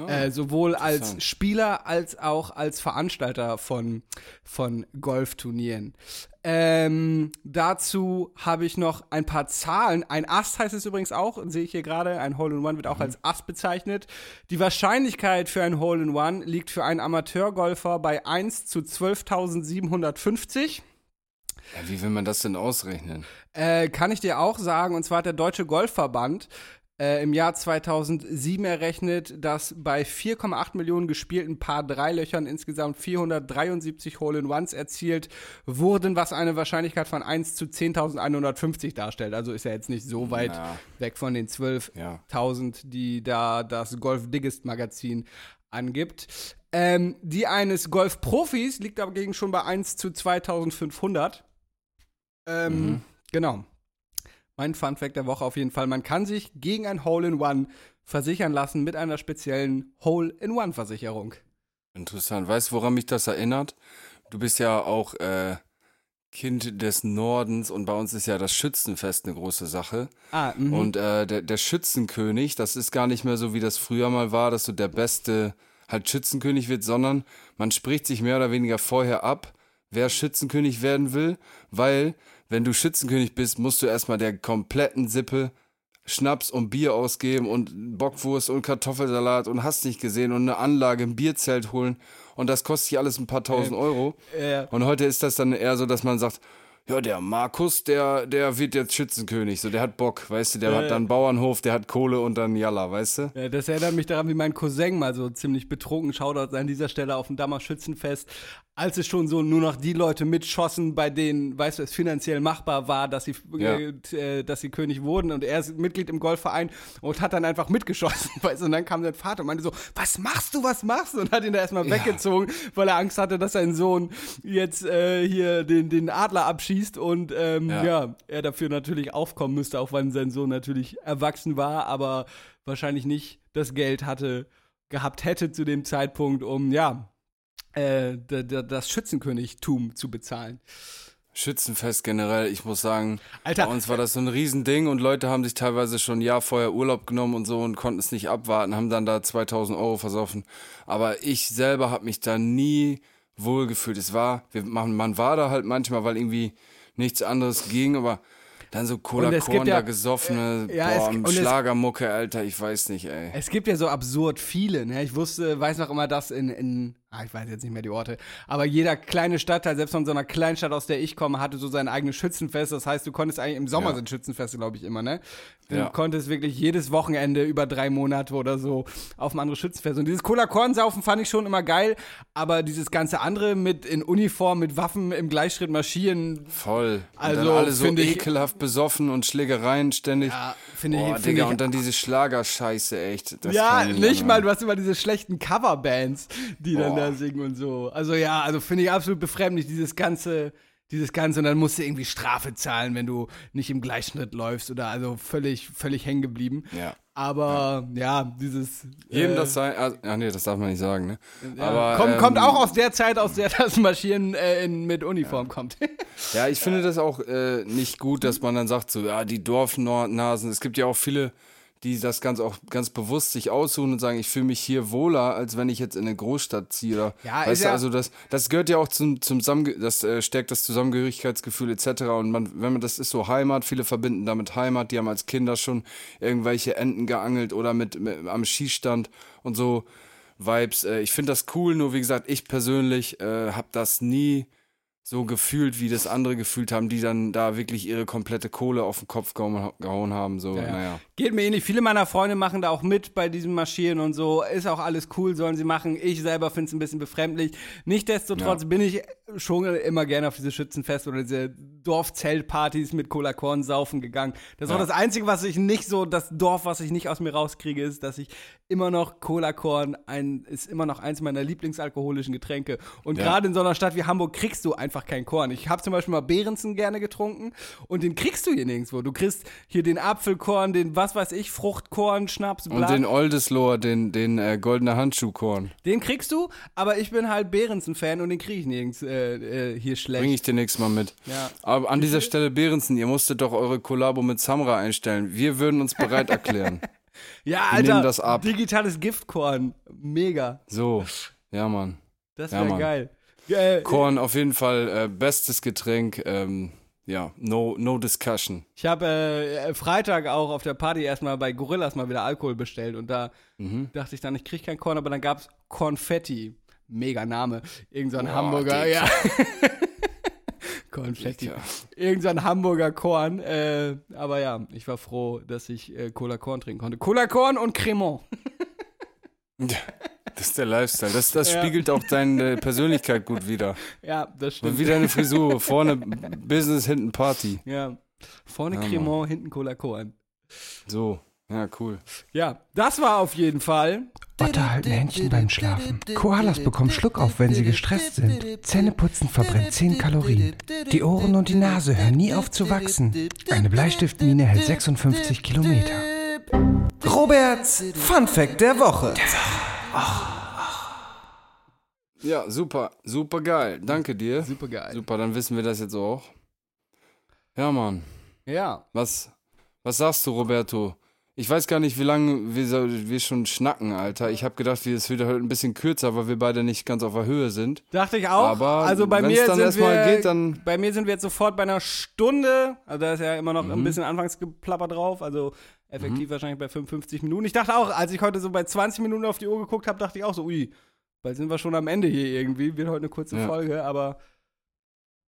B: äh, sowohl als. Spieler als auch als Veranstalter von, von Golfturnieren. Ähm, dazu habe ich noch ein paar Zahlen. Ein Ast heißt es übrigens auch, sehe ich hier gerade. Ein Hole in One wird auch als Ast bezeichnet. Die Wahrscheinlichkeit für ein Hole in One liegt für einen Amateurgolfer bei 1 zu 12.750.
C: Ja, wie will man das denn ausrechnen?
B: Äh, kann ich dir auch sagen, und zwar hat der Deutsche Golfverband äh, im Jahr 2007 errechnet, dass bei 4,8 Millionen gespielten Paar Dreilöchern insgesamt 473 Hole-in-Ones erzielt wurden, was eine Wahrscheinlichkeit von 1 zu 10.150 darstellt. Also ist ja jetzt nicht so weit
C: Ja.
B: weg von den 12.000,
C: Ja.
B: die da das Golf Diggest Magazin angibt. Ähm, die eines Golfprofis liegt dagegen schon bei 1 zu 2500. Ähm,
C: Mhm.
B: Genau. Mein Fun Fact der Woche auf jeden Fall. Man kann sich gegen ein Hole-in-One versichern lassen mit einer speziellen Hole-in-One-Versicherung.
C: Interessant. Weißt du, woran mich das erinnert? Du bist ja auch äh, Kind des Nordens und bei uns ist ja das Schützenfest eine große Sache.
B: Ah, mhm.
C: Und äh, der, der Schützenkönig, das ist gar nicht mehr so, wie das früher mal war, dass du der beste halt Schützenkönig wird, sondern man spricht sich mehr oder weniger vorher ab, wer Schützenkönig werden will, weil wenn du Schützenkönig bist, musst du erstmal der kompletten Sippe Schnaps und Bier ausgeben und Bockwurst und Kartoffelsalat und hast nicht gesehen und eine Anlage, ein Bierzelt holen und das kostet sich alles ein paar tausend Euro.
B: Ja.
C: Und heute ist das dann eher so, dass man sagt, ja, der Markus, der, der wird jetzt Schützenkönig, so, der hat Bock, weißt du, der hat dann Bauernhof, der hat Kohle und dann Jalla, weißt du?
B: Ja, das erinnert mich daran, wie mein Cousin mal so ziemlich betrunken Shoutout an dieser Stelle auf dem Dammer Schützenfest, als es schon so nur noch die Leute mitschossen, bei denen, weißt du, es finanziell machbar war, dass sie,
C: Ja.
B: äh, dass sie König wurden und er ist Mitglied im Golfverein und hat dann einfach mitgeschossen, weißt du, und dann kam sein Vater und meinte so, was machst du, was machst du? Und hat ihn da erstmal weggezogen, weil er Angst hatte, dass sein Sohn jetzt äh, hier den, den Adler abschießt und ähm, ja.
C: Ja.
B: er dafür natürlich aufkommen müsste, auch wenn sein Sohn natürlich erwachsen war, aber wahrscheinlich nicht das Geld hatte, gehabt hätte zu dem Zeitpunkt, um ja äh, das Schützenkönigtum zu bezahlen.
C: Schützenfest generell, ich muss sagen,
B: Alter.
C: bei uns war das so ein Riesending und Leute haben sich teilweise schon ein Jahr vorher Urlaub genommen und so und konnten es nicht abwarten, haben dann da 2000 Euro versoffen. Aber ich selber habe mich da nie wohl gefühlt. Es war, wir, man, man war da halt manchmal, weil irgendwie nichts anderes ging, aber dann so Cola Korn
B: ja-
C: da gesoffene,
B: ja, es-
C: boah,
B: es-
C: Schlagermucke, Alter, ich weiß nicht, ey.
B: Es gibt ja so absurd viele. Ne? Ich wusste, weiß noch immer, dass in, in ich weiß jetzt nicht mehr die Orte, aber jeder kleine Stadtteil, selbst von so einer Kleinstadt, aus der ich komme, hatte so sein eigenes Schützenfest. Das heißt, du konntest eigentlich im Sommer
C: Ja.
B: sind Schützenfeste, glaube ich, immer, ne? Du
C: Ja.
B: konntest wirklich jedes Wochenende über drei Monate oder so auf ein anderes Schützenfest. Und dieses Cola-Korn-Saufen fand ich schon immer geil, aber dieses ganze andere mit in Uniform, mit Waffen im Gleichschritt marschieren,
C: Voll.
B: Also,
C: dann alle so
B: finde ich-
C: ekelhaft besoffen und Schlägereien ständig.
B: ja, finde ich,
C: Digga,
B: ich
C: und dann diese Schlagerscheiße, echt.
B: Ja, nicht mal, du hast immer diese schlechten Coverbands, die dann
C: Boah.
B: da singen und so. Also ja, also finde ich absolut befremdlich, dieses ganze, dieses Ganze. Und dann musst du irgendwie Strafe zahlen, wenn du nicht im Gleichschritt läufst oder also völlig, völlig hängen geblieben.
C: Ja.
B: Aber ja, dieses.
C: Jedem
B: äh,
C: das sein. Ah, ach nee, das darf man nicht sagen, ne?
B: ja,
C: Aber,
B: kommt,
C: ähm,
B: kommt auch aus der Zeit, aus der das Marschieren äh, in, mit Uniform kommt.
C: Ja, ich finde das auch äh, nicht gut, dass man dann sagt, so, ja, die Dorfnasen. Es gibt ja auch viele, die das ganz auch ganz bewusst sich aussuchen und sagen, ich fühle mich hier wohler, als wenn ich jetzt in eine Großstadt ziehe. Oder,
B: Ja,
C: weißt du,
B: ja-
C: also das, das gehört ja auch zum, zum Zusammenge das äh, stärkt das Zusammengehörigkeitsgefühl etc. Und man, wenn man, das ist so Heimat, viele verbinden damit Heimat, die haben als Kinder schon irgendwelche Enten geangelt oder mit, mit am Schießstand und so Vibes. Äh, ich finde das cool, nur wie gesagt, ich persönlich äh, habe das nie so gefühlt, wie das andere gefühlt haben, die dann da wirklich ihre komplette Kohle auf den Kopf gehauen, haben. So,
B: Ja, ja.
C: naja.
B: Geht mir ähnlich. Viele meiner Freunde machen da auch mit bei diesem Marschieren und so. Ist auch alles cool, sollen sie machen. Ich selber finde es ein bisschen befremdlich. Nichtsdestotrotz
C: Ja.
B: bin ich schon immer gerne auf diese Schützenfest oder diese Dorfzeltpartys mit Cola Korn saufen gegangen. Das ist auch
C: Ja.
B: das Einzige, was ich nicht so, das Dorf, was ich nicht aus mir rauskriege, ist, dass ich immer noch Cola Korn ein, ist immer noch eins meiner Lieblingsalkoholischen Getränke. Und
C: Ja.
B: gerade in so einer Stadt wie Hamburg kriegst du einfach kein Korn. Ich habe zum Beispiel mal Behrensen gerne getrunken und den kriegst du hier nirgendwo. Du kriegst hier den Apfelkorn, den was weiß ich, Fruchtkorn, Schnaps, bla.
C: Und den Oldesloher, den, den äh, goldene Handschuhkorn,
B: Den kriegst du, aber ich bin halt Behrensen-Fan und den kriege ich nirgends äh, äh, hier schlecht.
C: bringe ich dir nächstes Mal mit.
B: Ja.
C: Aber an dieser Stelle, Behrensen, ihr musstet doch eure Kollabo mit Samra einstellen. Wir würden uns bereit erklären.
B: ja,
C: wir
B: Alter,
C: nehmen das ab.
B: digitales Giftkorn. Mega.
C: So, ja, Mann.
B: Das
C: Ja,
B: wäre
C: Mann.
B: geil. Äh,
C: Korn auf jeden Fall äh, bestes Getränk. Ähm, ja, no, no discussion.
B: Ich habe äh, Freitag auch auf der Party erstmal bei Gorillas mal wieder Alkohol bestellt und da
C: Mhm.
B: dachte ich dann, ich kriege kein Korn, aber dann gab es Konfetti. Mega Name. Irgend so ein
C: Boah,
B: Hamburger, ja. Konfetti. Irgend so ein Hamburger Korn. Äh, aber ja, ich war froh, dass ich äh, Cola Korn trinken konnte. Cola Korn und Cremant.
C: Das ist der Lifestyle. Das, das
B: Ja.
C: spiegelt auch deine Persönlichkeit gut wider.
B: Ja, das stimmt.
C: Und wie deine Frisur. Vorne Business, hinten Party.
B: Ja. Vorne
C: Ja,
B: Cremant, hinten Cola Korn.
C: So, ja, cool.
B: Ja, das war auf jeden Fall.
D: Otter halten Händchen beim Schlafen. Koalas bekommen Schluck auf, wenn sie gestresst sind. Zähneputzen verbrennt 10 Kalorien. Die Ohren und die Nase hören nie auf zu wachsen. Eine Bleistiftmine hält 56 Kilometer.
E: Roberts Fun Fact der Woche.
C: Ja, super, super geil. Danke dir.
B: Super geil.
C: Super, dann wissen wir das jetzt auch. Ja, Mann.
B: Ja.
C: Was, was sagst du, Roberto? Ich weiß gar nicht, wie lange wir, wir schon schnacken, Alter. Ich habe gedacht, es wird heute ein bisschen kürzer, weil wir beide nicht ganz auf der Höhe sind.
B: Dachte ich auch.
C: Aber
B: also bei mir
C: dann
B: sind
C: erstmal
B: wir,
C: geht, dann-
B: bei mir sind wir jetzt sofort bei einer Stunde. Also da ist ja immer noch
C: Mhm.
B: ein bisschen Anfangsgeplapper drauf. Also effektiv wahrscheinlich bei 55 Minuten. Ich dachte auch, als ich heute so bei 20 Minuten auf die Uhr geguckt habe, dachte ich auch so, ui, bald sind wir schon am Ende hier irgendwie. Wird heute eine kurze
C: Ja.
B: Folge, aber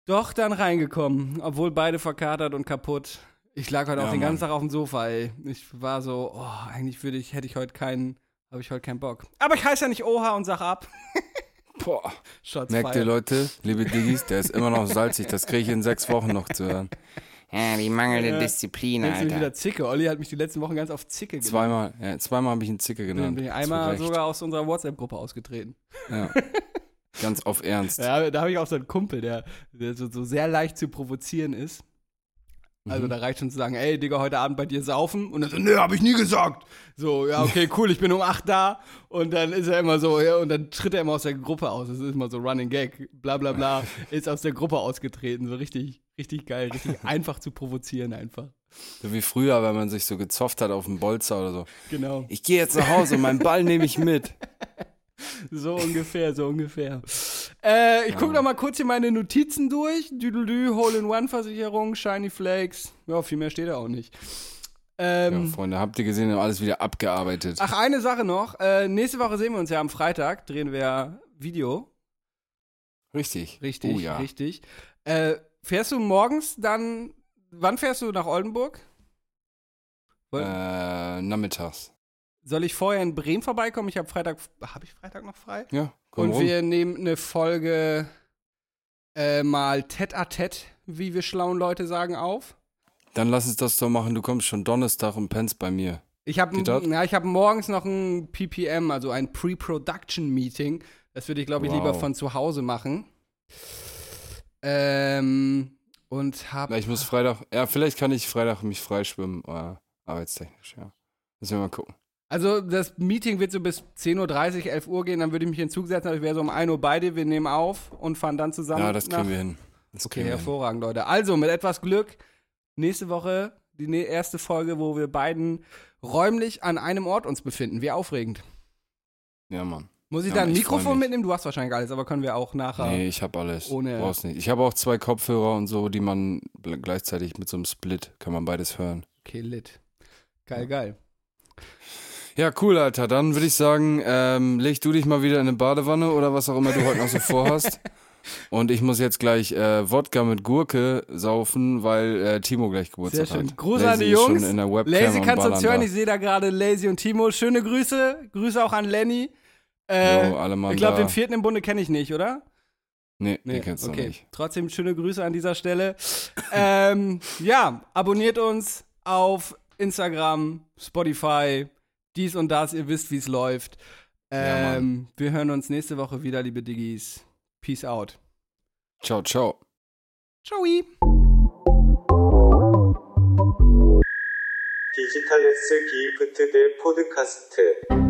B: doch dann reingekommen, obwohl beide verkatert und kaputt. Ich lag heute
C: Ja,
B: auch den ganzen
C: Mann.
B: Tag auf dem Sofa, ey. Ich war so, oh, eigentlich würde ich, hätte ich heute keinen, habe ich heute keinen Bock. Aber ich heiße ja nicht Oha und sag ab.
C: Boah.
B: Shots
C: Merkt ihr. Leute, liebe Diggis, der ist immer noch salzig. Das kriege ich in sechs Wochen noch zu hören.
F: Ja, die mangelnde
B: Ja.
F: Disziplin, Alter.
B: wieder Zicke? Olli hat mich die letzten Wochen ganz auf Zicke genannt.
C: Zweimal, ja, zweimal habe ich ihn Zicke genannt.
B: bin ich einmal sogar aus unserer WhatsApp-Gruppe ausgetreten.
C: Ja. Ganz auf Ernst.
B: Ja, da habe ich auch so einen Kumpel, der, der so, so sehr leicht zu provozieren ist. Also
C: Mhm.
B: da reicht schon zu sagen, ey, Digga, heute Abend bei dir saufen. Und dann so, nö, hab ich nie gesagt. So, ja, okay, cool, ich bin um 8 da. Und dann ist er immer so, ja, und dann tritt er immer aus der Gruppe aus. Das ist immer so Running Gag, bla bla bla. ist aus der Gruppe ausgetreten. So richtig, richtig geil, richtig einfach zu provozieren einfach.
C: So wie früher, wenn man sich so gezofft hat auf dem Bolzer oder so.
B: Genau.
C: Ich gehe jetzt nach Hause und meinen Ball nehme ich mit.
B: So ungefähr, so ungefähr. Äh, ich gucke noch mal kurz hier meine Notizen durch. Düdelü, Hole-in-One-Versicherung, Shiny Flakes. Ja, viel mehr steht da auch nicht.
C: Ja,
B: Ähm,
C: Freunde, habt ihr gesehen, haben alles wieder abgearbeitet.
B: ach, eine Sache noch. Äh, nächste Woche sehen wir uns ja am Freitag. Drehen wir Video.
C: Richtig.
B: Richtig,
C: Oh ja.
B: richtig. Äh, fährst du morgens dann, wann fährst du nach Oldenburg?
C: Äh, nachmittags.
B: Soll ich vorher in Bremen vorbeikommen? Ich habe Freitag, habe ich Freitag noch frei?
C: Ja, komm
B: Und
C: rum.
B: wir nehmen eine Folge äh, mal tête à tête, wie wir schlauen Leute sagen, auf.
C: Dann lass uns das doch machen. Du kommst schon Donnerstag und pennst bei mir.
B: Ich habe ja, ich hab morgens noch ein PPM, also ein Pre-Production-Meeting. Das würde ich, glaube ich,
C: Wow.
B: lieber von zu Hause machen. Ähm, und hab.
C: Na, ich muss Freitag, ja, vielleicht kann ich Freitag mich freischwimmen, äh, arbeitstechnisch, ja. Müssen wir mal gucken.
B: Also, das Meeting wird so bis 10.30 Uhr, 11 Uhr gehen. Dann würde ich mich in den Zug setzen, aber ich wäre so um 1 Uhr bei dir. Wir nehmen auf und fahren dann zusammen.
C: Ja, das kriegen wir hin. Das
B: Okay,
C: wir hin.
B: hervorragend, Leute. Also, mit etwas Glück, nächste Woche die ne- erste Folge, wo wir beiden räumlich an einem Ort uns befinden. Wie aufregend.
C: Ja, Mann.
B: Muss ich
C: Ja,
B: da ein Mikrofon mitnehmen? Du hast wahrscheinlich alles, aber können wir auch nachher.
C: Nee, ich habe alles.
B: Ohne-
C: Brauchst nicht. Ich habe auch zwei Kopfhörer und so, die man gl- gleichzeitig mit so einem Split kann man beides hören.
B: Okay, lit. Geil, geil.
C: Ja, cool, Alter. Dann würde ich sagen, ähm, leg du dich mal wieder in eine Badewanne oder was auch immer du heute noch so vorhast. Und ich muss jetzt gleich äh, Wodka mit Gurke saufen, weil äh, Timo gleich Geburtstag
B: Sehr schön.
C: hat.
B: Gruß
C: Lazy
B: an die Jungs.
C: In der Webcam
B: Lazy kannst du uns hören. Ich sehe da gerade Lazy und Timo. Schöne Grüße. Grüße auch an Lenny. Äh,
C: Jo, alle Mann
B: ich glaube, den vierten im Bunde kenne ich nicht, oder?
C: Nee, den kennst du
B: okay.
C: noch nicht.
B: Trotzdem schöne Grüße an dieser Stelle. ähm, ja, abonniert uns auf Instagram, Spotify, dies und das. Ihr wisst, wie es läuft.
C: Ja,
B: Ähm, wir hören uns nächste Woche wieder, liebe Diggis. Peace out.
C: Ciao, ciao.
B: Ciao.
A: 디지털 S 기프트 대 포드카스트